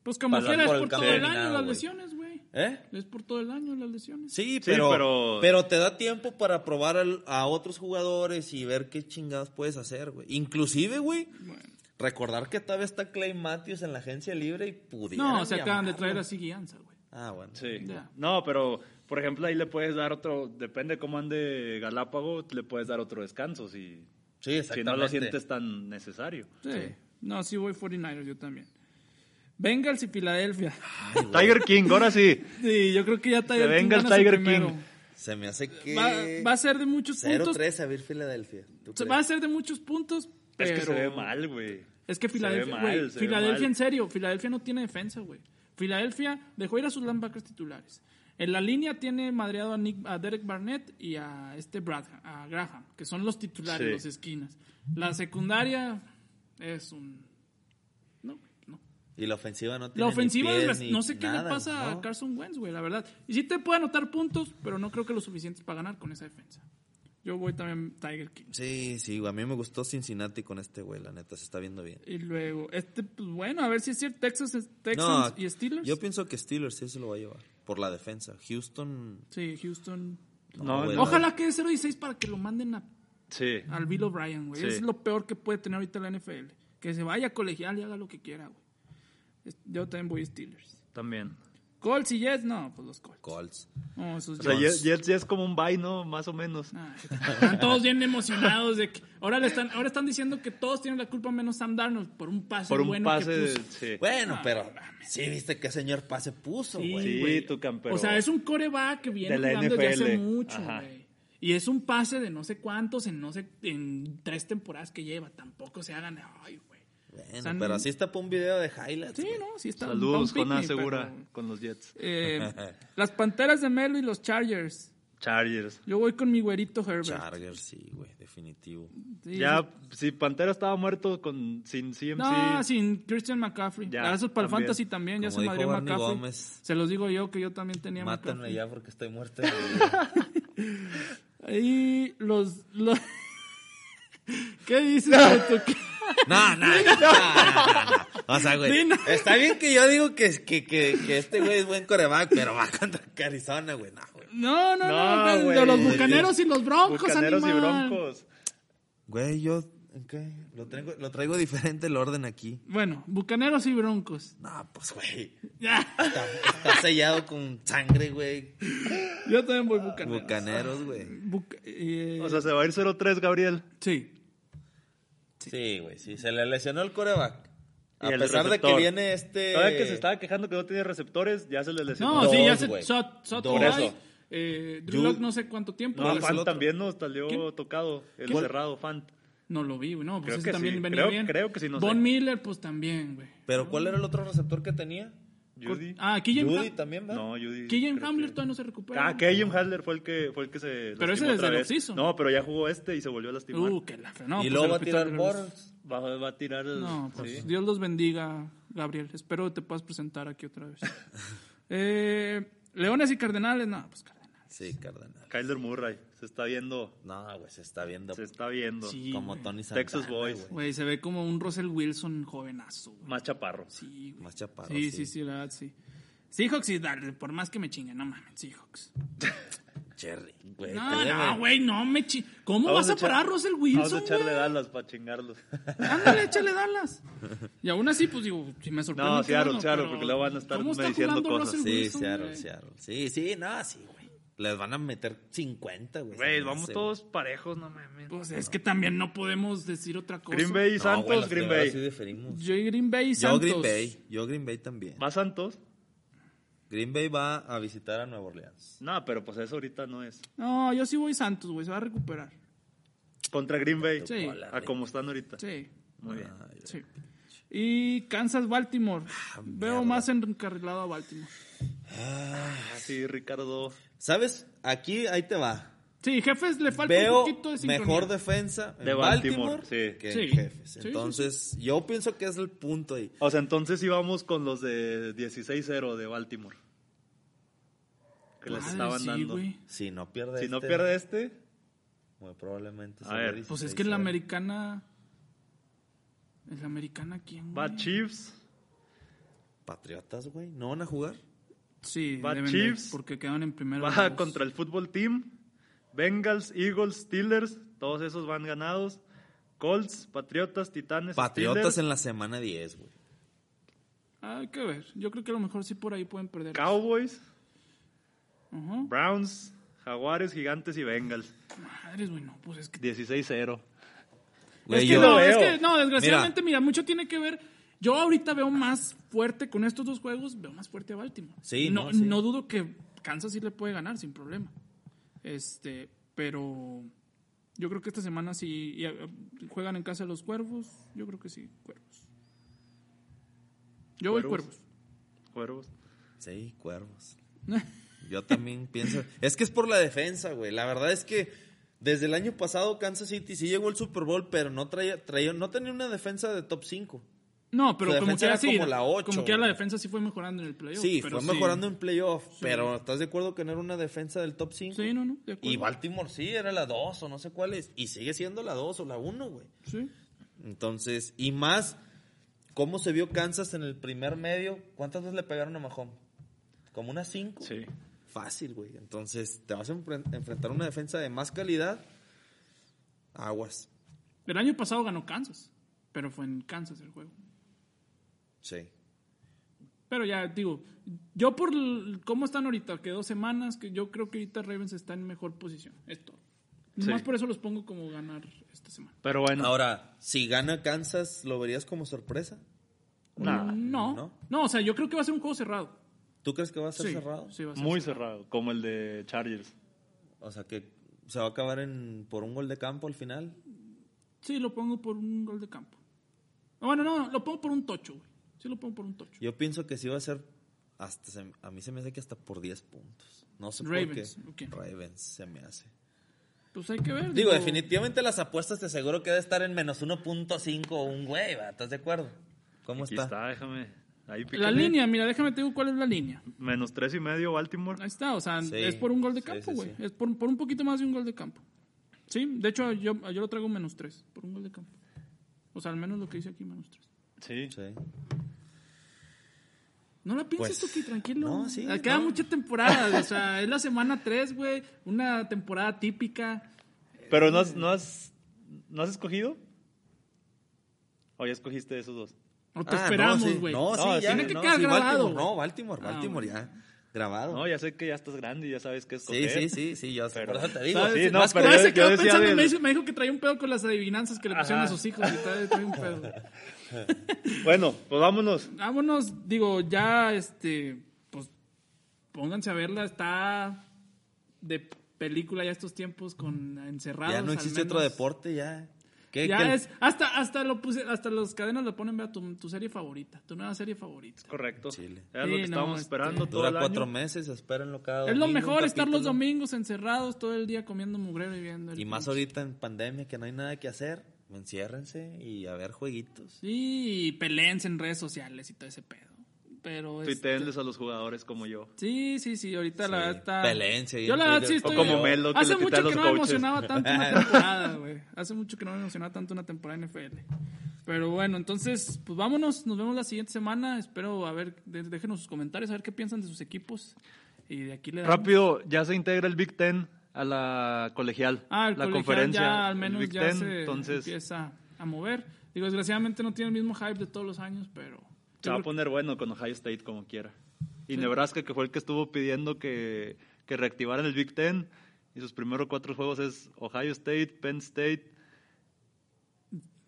Pues como pasar quiera, es por el por todo el año las lesiones, güey. ¿Eh? Es por todo el año las lesiones. Sí, pero, pero- pero... te da tiempo para probar al- a otros jugadores y ver qué chingados puedes hacer, güey. Inclusive, güey, Bueno. recordar que todavía está Clay Matthews en la agencia libre y pudiera. No, se acaban de traer a Siggy Ansah, güey. Ah, bueno. Sí. Ya. No, pero, por ejemplo, ahí le puedes dar otro, depende cómo ande Galápago, le puedes dar otro descanso si, Sí, si exactamente. no lo sientes tan necesario. Sí. No, sí voy 49ers, yo también. Bengals y Filadelfia. Tiger King, ahora sí. Sí, yo creo que ya Tiger Que King venga el gana su Tiger primero. King. Se me hace que. Va, va a ser de muchos puntos. 0-3 a ver Filadelfia. Va a ser de muchos puntos, pero... Es que se ve mal, güey. Es que Se ve Filadelfia, mal, güey, se ve Filadelfia mal. en serio, Filadelfia no tiene defensa, güey. Filadelfia dejó ir a sus linebackers titulares. En la línea tiene madreado a, Nick, a Derek Barnett y a este Bradham, a Graham, que son los titulares, Sí. los esquinas. La secundaria es un... No, no. Y la ofensiva no tiene. La ofensiva, ni pies, es- ni no sé qué le pasa a. Carson Wentz, güey, la verdad. Y sí te puede anotar puntos, pero no creo que lo suficientes para ganar con esa defensa. Yo voy también Tiger King. Sí, sí, güey. A mí me gustó Cincinnati con este güey, la neta, se está viendo bien. Y luego, este, pues bueno, a ver si es cierto, Texas, Texans No, y Steelers. Yo pienso que Steelers sí se lo va a llevar. Por la defensa. Houston. Sí, Houston. No, no. Ojalá quede 0-16 para que lo manden a- Sí. al Bill O'Brien, güey. Sí. Es lo peor que puede tener ahorita la NFL. Que se vaya a colegial y haga lo que quiera, güey. Yo también voy Steelers. También. Colts y Jets, no, pues los Colts. Colts. No, esos O sea, Jets. Jets, ya es como un bye, ¿no? Más o menos. Ah, están todos bien emocionados de que ahora le están ahora están diciendo que todos tienen la culpa menos Sam Darnold por un pase Por un bueno pase que de... puso. Sí. Bueno, Ah, pero sí viste qué señor pase puso, güey. Sí, tu campeón. O sea, es un coreback que viene De la jugando desde hace NFL. mucho, güey. Y es un pase de no sé cuántos en no sé en tres temporadas que lleva. Tampoco se hagan, ay, güey. Bueno, pero así está para un video de highlights. Sí, güey. no, sí está. Saludos picnic, segura pero, con los Jets. eh, las Panteras de Melo y los Chargers. Chargers. Yo voy con mi güerito Herbert. Chargers, sí, güey, definitivo. Sí, Ya, si Pantera estaba muerto con, sin CMC. No, sin Christian McCaffrey. Ya, Gracias para el. Fantasy también. Ya Como se madrió McCaffrey. Gómez. Se los digo yo que yo también tenía Mátenme McCaffrey. ya porque estoy muerto. Ahí los. los... ¿Qué dices? Beto? ¿Qué- No, no, no, no, no, no. O sea, güey, Dino. está bien que yo digo que, que, que, que este güey es buen coreback, pero va contra Arizona, güey. No, güey. No, no, no. De los bucaneros y los broncos, Bucaneros y. Broncos. Güey, yo, ¿qué? Lo, traigo, lo traigo diferente el orden aquí. Bueno, bucaneros y broncos. No, pues, güey. Ya. Está, está sellado con sangre, güey. Yo también voy bucaneros. Bucaneros, güey. Eh, O sea, se va a ir 0-3, Gabriel. sí. Sí, güey, sí. Se le lesionó el coreback. A pesar de que viene este... Todavía que se estaba quejando que no tenía receptores, ya se le lesionó. No, Dos, sí, ya se. Por eso. eh, Drew Lock no sé cuánto tiempo. No, ¿Cuál es el Fant también nos salió ¿Quién? tocado. El ¿Quién? cerrado, Fant. No lo vi, güey. No, pues Creo ese que también sí. venía Creo- bien. creo que sí, no Von sé. Miller, pues también, güey. Pero ¿cuál era el otro receptor que tenía? Judy. Ah, Killian Judy Ham- también, ¿verdad? No, Judy. Killian creo Hamler que- todavía no se recupera. Ah, Killian Hadler fue el que, fue el que se Pero ese desde el offseason. No, pero ya jugó este y se volvió a lastimar. Uh, qué la fe. No, y pues luego va a tirar Bortles. Va, va a tirar el... No, pues sí. Dios los bendiga, Gabriel. Espero te puedas presentar aquí otra vez. eh, Leones y Cardenales, no, pues Cardenales. Sí, Cardenal. Kyler Murray. Se está viendo. No, güey, se está viendo Se está viendo. Sí, como. Tony Santana, Texas Boys. güey. Güey, se ve como un Russell Wilson jovenazo. Más chaparro. Sí, güey. Más chaparro, Sí, sí. sí, sí, la verdad, sí. Seahawks y dale, por más que me chinguen, no mames, Seahawks. Cherry, güey. No, créeme. no, güey, no me chi... ¿Cómo Vamos vas a, parar a Russell Vamos a Wilson, echarle? Dallas para chingarlos. Ándale, échale Dallas. Y aún así, pues digo, si me sorprende. No, Seattle, Seattle, porque luego van a estar ¿cómo está diciendo cosas. Russell Sí, Wilson, Seattle? Seattle. Sí, sí, no, sí, güey. Les van a meter 50, güey. Güey, vamos todos parejos, no mames. Pues es que también no podemos decir otra cosa. Green Bay y. No, Santos, Green Bay. Sí. Yo y Green Bay y Yo Santos. Green Bay. Yo Green Bay también. ¿Va Santos? Green Bay va a visitar a Nueva Orleans. No, pero pues eso ahorita no es. No, yo sí voy Santos, güey, se va a recuperar. Contra Green Bay. Sí. A como están ahorita. Sí, Muy bien. sí. Y Kansas Baltimore. Ah, Veo más encarrilado a Baltimore. Así, Ricardo. ¿Sabes? Aquí, ahí te va. Sí, jefes le falta Veo un poquito de sincronía. mejor defensa en De Baltimore, Baltimore, sí. que Sí. Jefes. Sí, sí, Entonces, yo pienso que es el punto ahí. O sea, entonces íbamos con los de 16-0 de Baltimore. Que les estaban sí, dando. Si no pierde Si no este, pierde este, muy probablemente A ver, 16, Pues es que en la americana. ¿En la americana quién? va güey? Chiefs. Patriotas, güey, ¿no van a jugar? Sí, va deben de, Chiefs, porque quedan en primero. Va los contra el fútbol team. Bengals, Eagles, Steelers. Todos esos van ganados. Colts, Patriotas, Titanes. Patriotas Steelers, en la semana 10, güey. Hay que ver. Yo creo que a lo mejor sí por ahí pueden perder. Cowboys. Browns, Jaguares, Gigantes y Bengals. Madres, güey, no, pues es que. 16-0. Güey, es que no, es que no, desgraciadamente, mira. mucho tiene que ver. Yo ahorita veo más fuerte con estos dos juegos, veo más fuerte a Baltimore. Sí, no, no, sí. no dudo que Kansas sí le puede ganar sin problema. Este, pero yo creo que esta semana sí y, eh, juegan en casa los Cuervos, yo creo que sí, Cuervos. Yo voy Cuervos. Cuervos. Cuervos. Sí, cuervos. Yo también pienso. Es que es por la defensa, güey. La verdad es que desde el año pasado Kansas City sí llegó al Super Bowl, pero no traía, traía no tenía una defensa de top 5. No, pero como que era así, como la ocho, como que la defensa sí fue mejorando en el playoff. Sí, pero fue mejorando en playoff, pero ¿estás de acuerdo que no era una defensa del top 5? Sí, no, no, de acuerdo. Y Baltimore sí, era la 2 o no sé cuál es. Y sigue siendo la 2 o la 1, güey. Sí. Entonces, y más, ¿cómo se vio Kansas en el primer medio? ¿Cuántas veces le pegaron a Mahomes? ¿Como unas 5? Sí. Fácil, güey. Entonces, te vas a enfren- enfrentar a una defensa de más calidad. Aguas. El año pasado ganó Kansas, pero fue en Kansas el juego. Sí. Pero ya digo, yo por el- cómo están ahorita, que dos semanas, que yo creo que ahorita Ravens está en mejor posición. Esto. Nomás Sí. por eso los pongo como ganar esta semana. Pero bueno. Ahora, si gana Kansas, ¿lo verías como sorpresa? Nah, No, ¿no? no, o sea, yo creo que va a ser un juego cerrado. ¿Tú crees que va a ser Sí, cerrado? sí va a ser muy cerrado. Como el de Chargers. O sea, que se va a acabar en, por un gol de campo al final. Sí, lo pongo por un gol de campo. Ah, Bueno, no, lo pongo por un tocho, güey. Sí lo pongo por un tocho. Yo pienso que sí va a ser hasta se- a mí se me hace que hasta por 10 puntos. No sé Ravens, por qué. ok. Ravens se me hace. Pues hay que ver. Digo, definitivamente las apuestas te aseguro que debe estar en menos 1.5 un güey. ¿estás de acuerdo? ¿Cómo Aquí está? está, déjame. Ahí La línea, mira, déjame te digo cuál es la línea. Menos tres y medio Baltimore. Ahí está, o sea, Sí, es por un gol de sí, campo, sí, güey. sí. Es por, por un poquito más de un gol de campo. Sí, de hecho, yo, yo lo traigo menos tres, por un gol de campo. O sea, al menos lo que dice aquí, menos tres. Sí. Sí. No la pienses, Pues, Tuki, tranquilo. no, sí, Ah, Queda no. mucha temporada, o sea, es la semana 3, güey. Una temporada típica. Pero no has, no has, ¿no has escogido. ¿O ya escogiste esos dos? O te Ah, esperamos, no, sí. güey. No, sí, ya. tiene que no, quedar sí, grabado, Baltimore, no, Baltimore, Ah, Baltimore ya. Grabado. No, ya sé que ya estás grande y ya sabes qué sí, escoger. sí, sí, sí, yo sé. Pero- Por eso te digo. ¿Sabes? sí, no, Más pero yo- se quedó yo pensando, me, dijo, me dijo que traía un pedo con las adivinanzas que le pusieron a sus hijos. Y todavía trae un pedo. Bueno, pues vámonos. Vámonos, digo, ya, este, pues, pónganse a verla, está de película ya estos tiempos con encerrados. ya no al existe otro deporte, ya. ¿Qué, Ya qué- es, hasta, hasta lo puse, hasta los cadenas lo ponen, vea, tu, tu serie favorita, tu nueva serie favorita. Correcto. Chile. Era lo que no, estábamos este, esperando todo Dura el cuatro meses, espérenlo cada Es lo domingo, mejor estar los domingos encerrados todo el día comiendo mugrero y viendo. el Y más pinche- ahorita en pandemia que no hay nada que hacer, enciérrense y a ver jueguitos. Sí, y peleense en redes sociales y todo ese pedo. Pero este, Tuiteenles a los jugadores como yo. Sí, sí, sí, ahorita la Sí, verdad está... peleense ahí Yo la verdad sí O estoy... como Melo, que Hace le mucho a que los no me coaches. emocionaba tanto una temporada, güey. Hace mucho que no me emocionaba tanto una temporada en NFL. Pero bueno, entonces, pues vámonos. Nos vemos la siguiente semana. Espero, a ver, déjenos sus comentarios, a ver qué piensan de sus equipos. Y de aquí le damos. Rápido, ya se integra el Big Ten a la colegial. Ah, el la colegial conferencia. ya al el menos Big ya Ten, se entonces empieza a mover. Digo, desgraciadamente no tiene el mismo hype de todos los años, pero... se va a poner bueno con Ohio State como quiera. Y Nebraska, que fue el que estuvo pidiendo que, que reactivaran el Big Ten. Y sus primeros cuatro juegos es Ohio State, Penn State,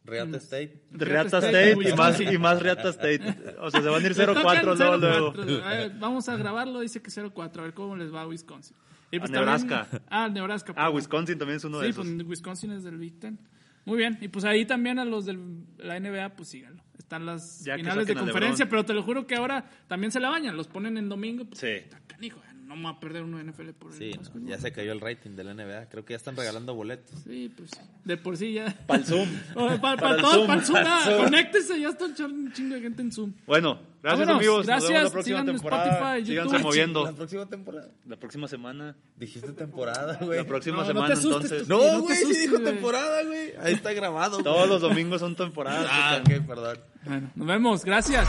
Real State. Reata State, State y más, y más Reata State. O sea, se van a ir Le tocan 0-4 luego, 0-4. luego. A ver, vamos a grabarlo, dice que 0-4, a ver cómo les va a Wisconsin. Y A también- Nebraska. ah, Nebraska. Ah. Wisconsin también es uno de Sí, esos. pues Wisconsin es del Big Ten. Muy bien, y pues ahí también a los de la NBA, pues síganlo. Están las Ya finales de conferencia, pero te lo juro que ahora también se la bañan, los ponen en domingo. Pues, Sí. canijo, no me voy a perder uno de NFL por el Sí, no, ya se cayó el rating de la NBA. Creo que ya están regalando boletos. Sí, pues de por sí ya. Para el Zoom. Para Para el todo, Zoom. para el Zoom, ah, Zoom. conéctese, ya está un chingo de gente en Zoom. Bueno, gracias Vámonos, amigos. Nos gracias, vemos la próxima temporada. Spotify, Síganse moviendo. La próxima temporada. La próxima semana. Dijiste temporada, güey. La próxima No, no semana, te asustes, entonces. tú. No, Sí, güey, sí dijo temporada, güey. Ahí está grabado. Todos los domingos son temporadas. Ah, ok, perdón. Bueno, nos vemos, gracias.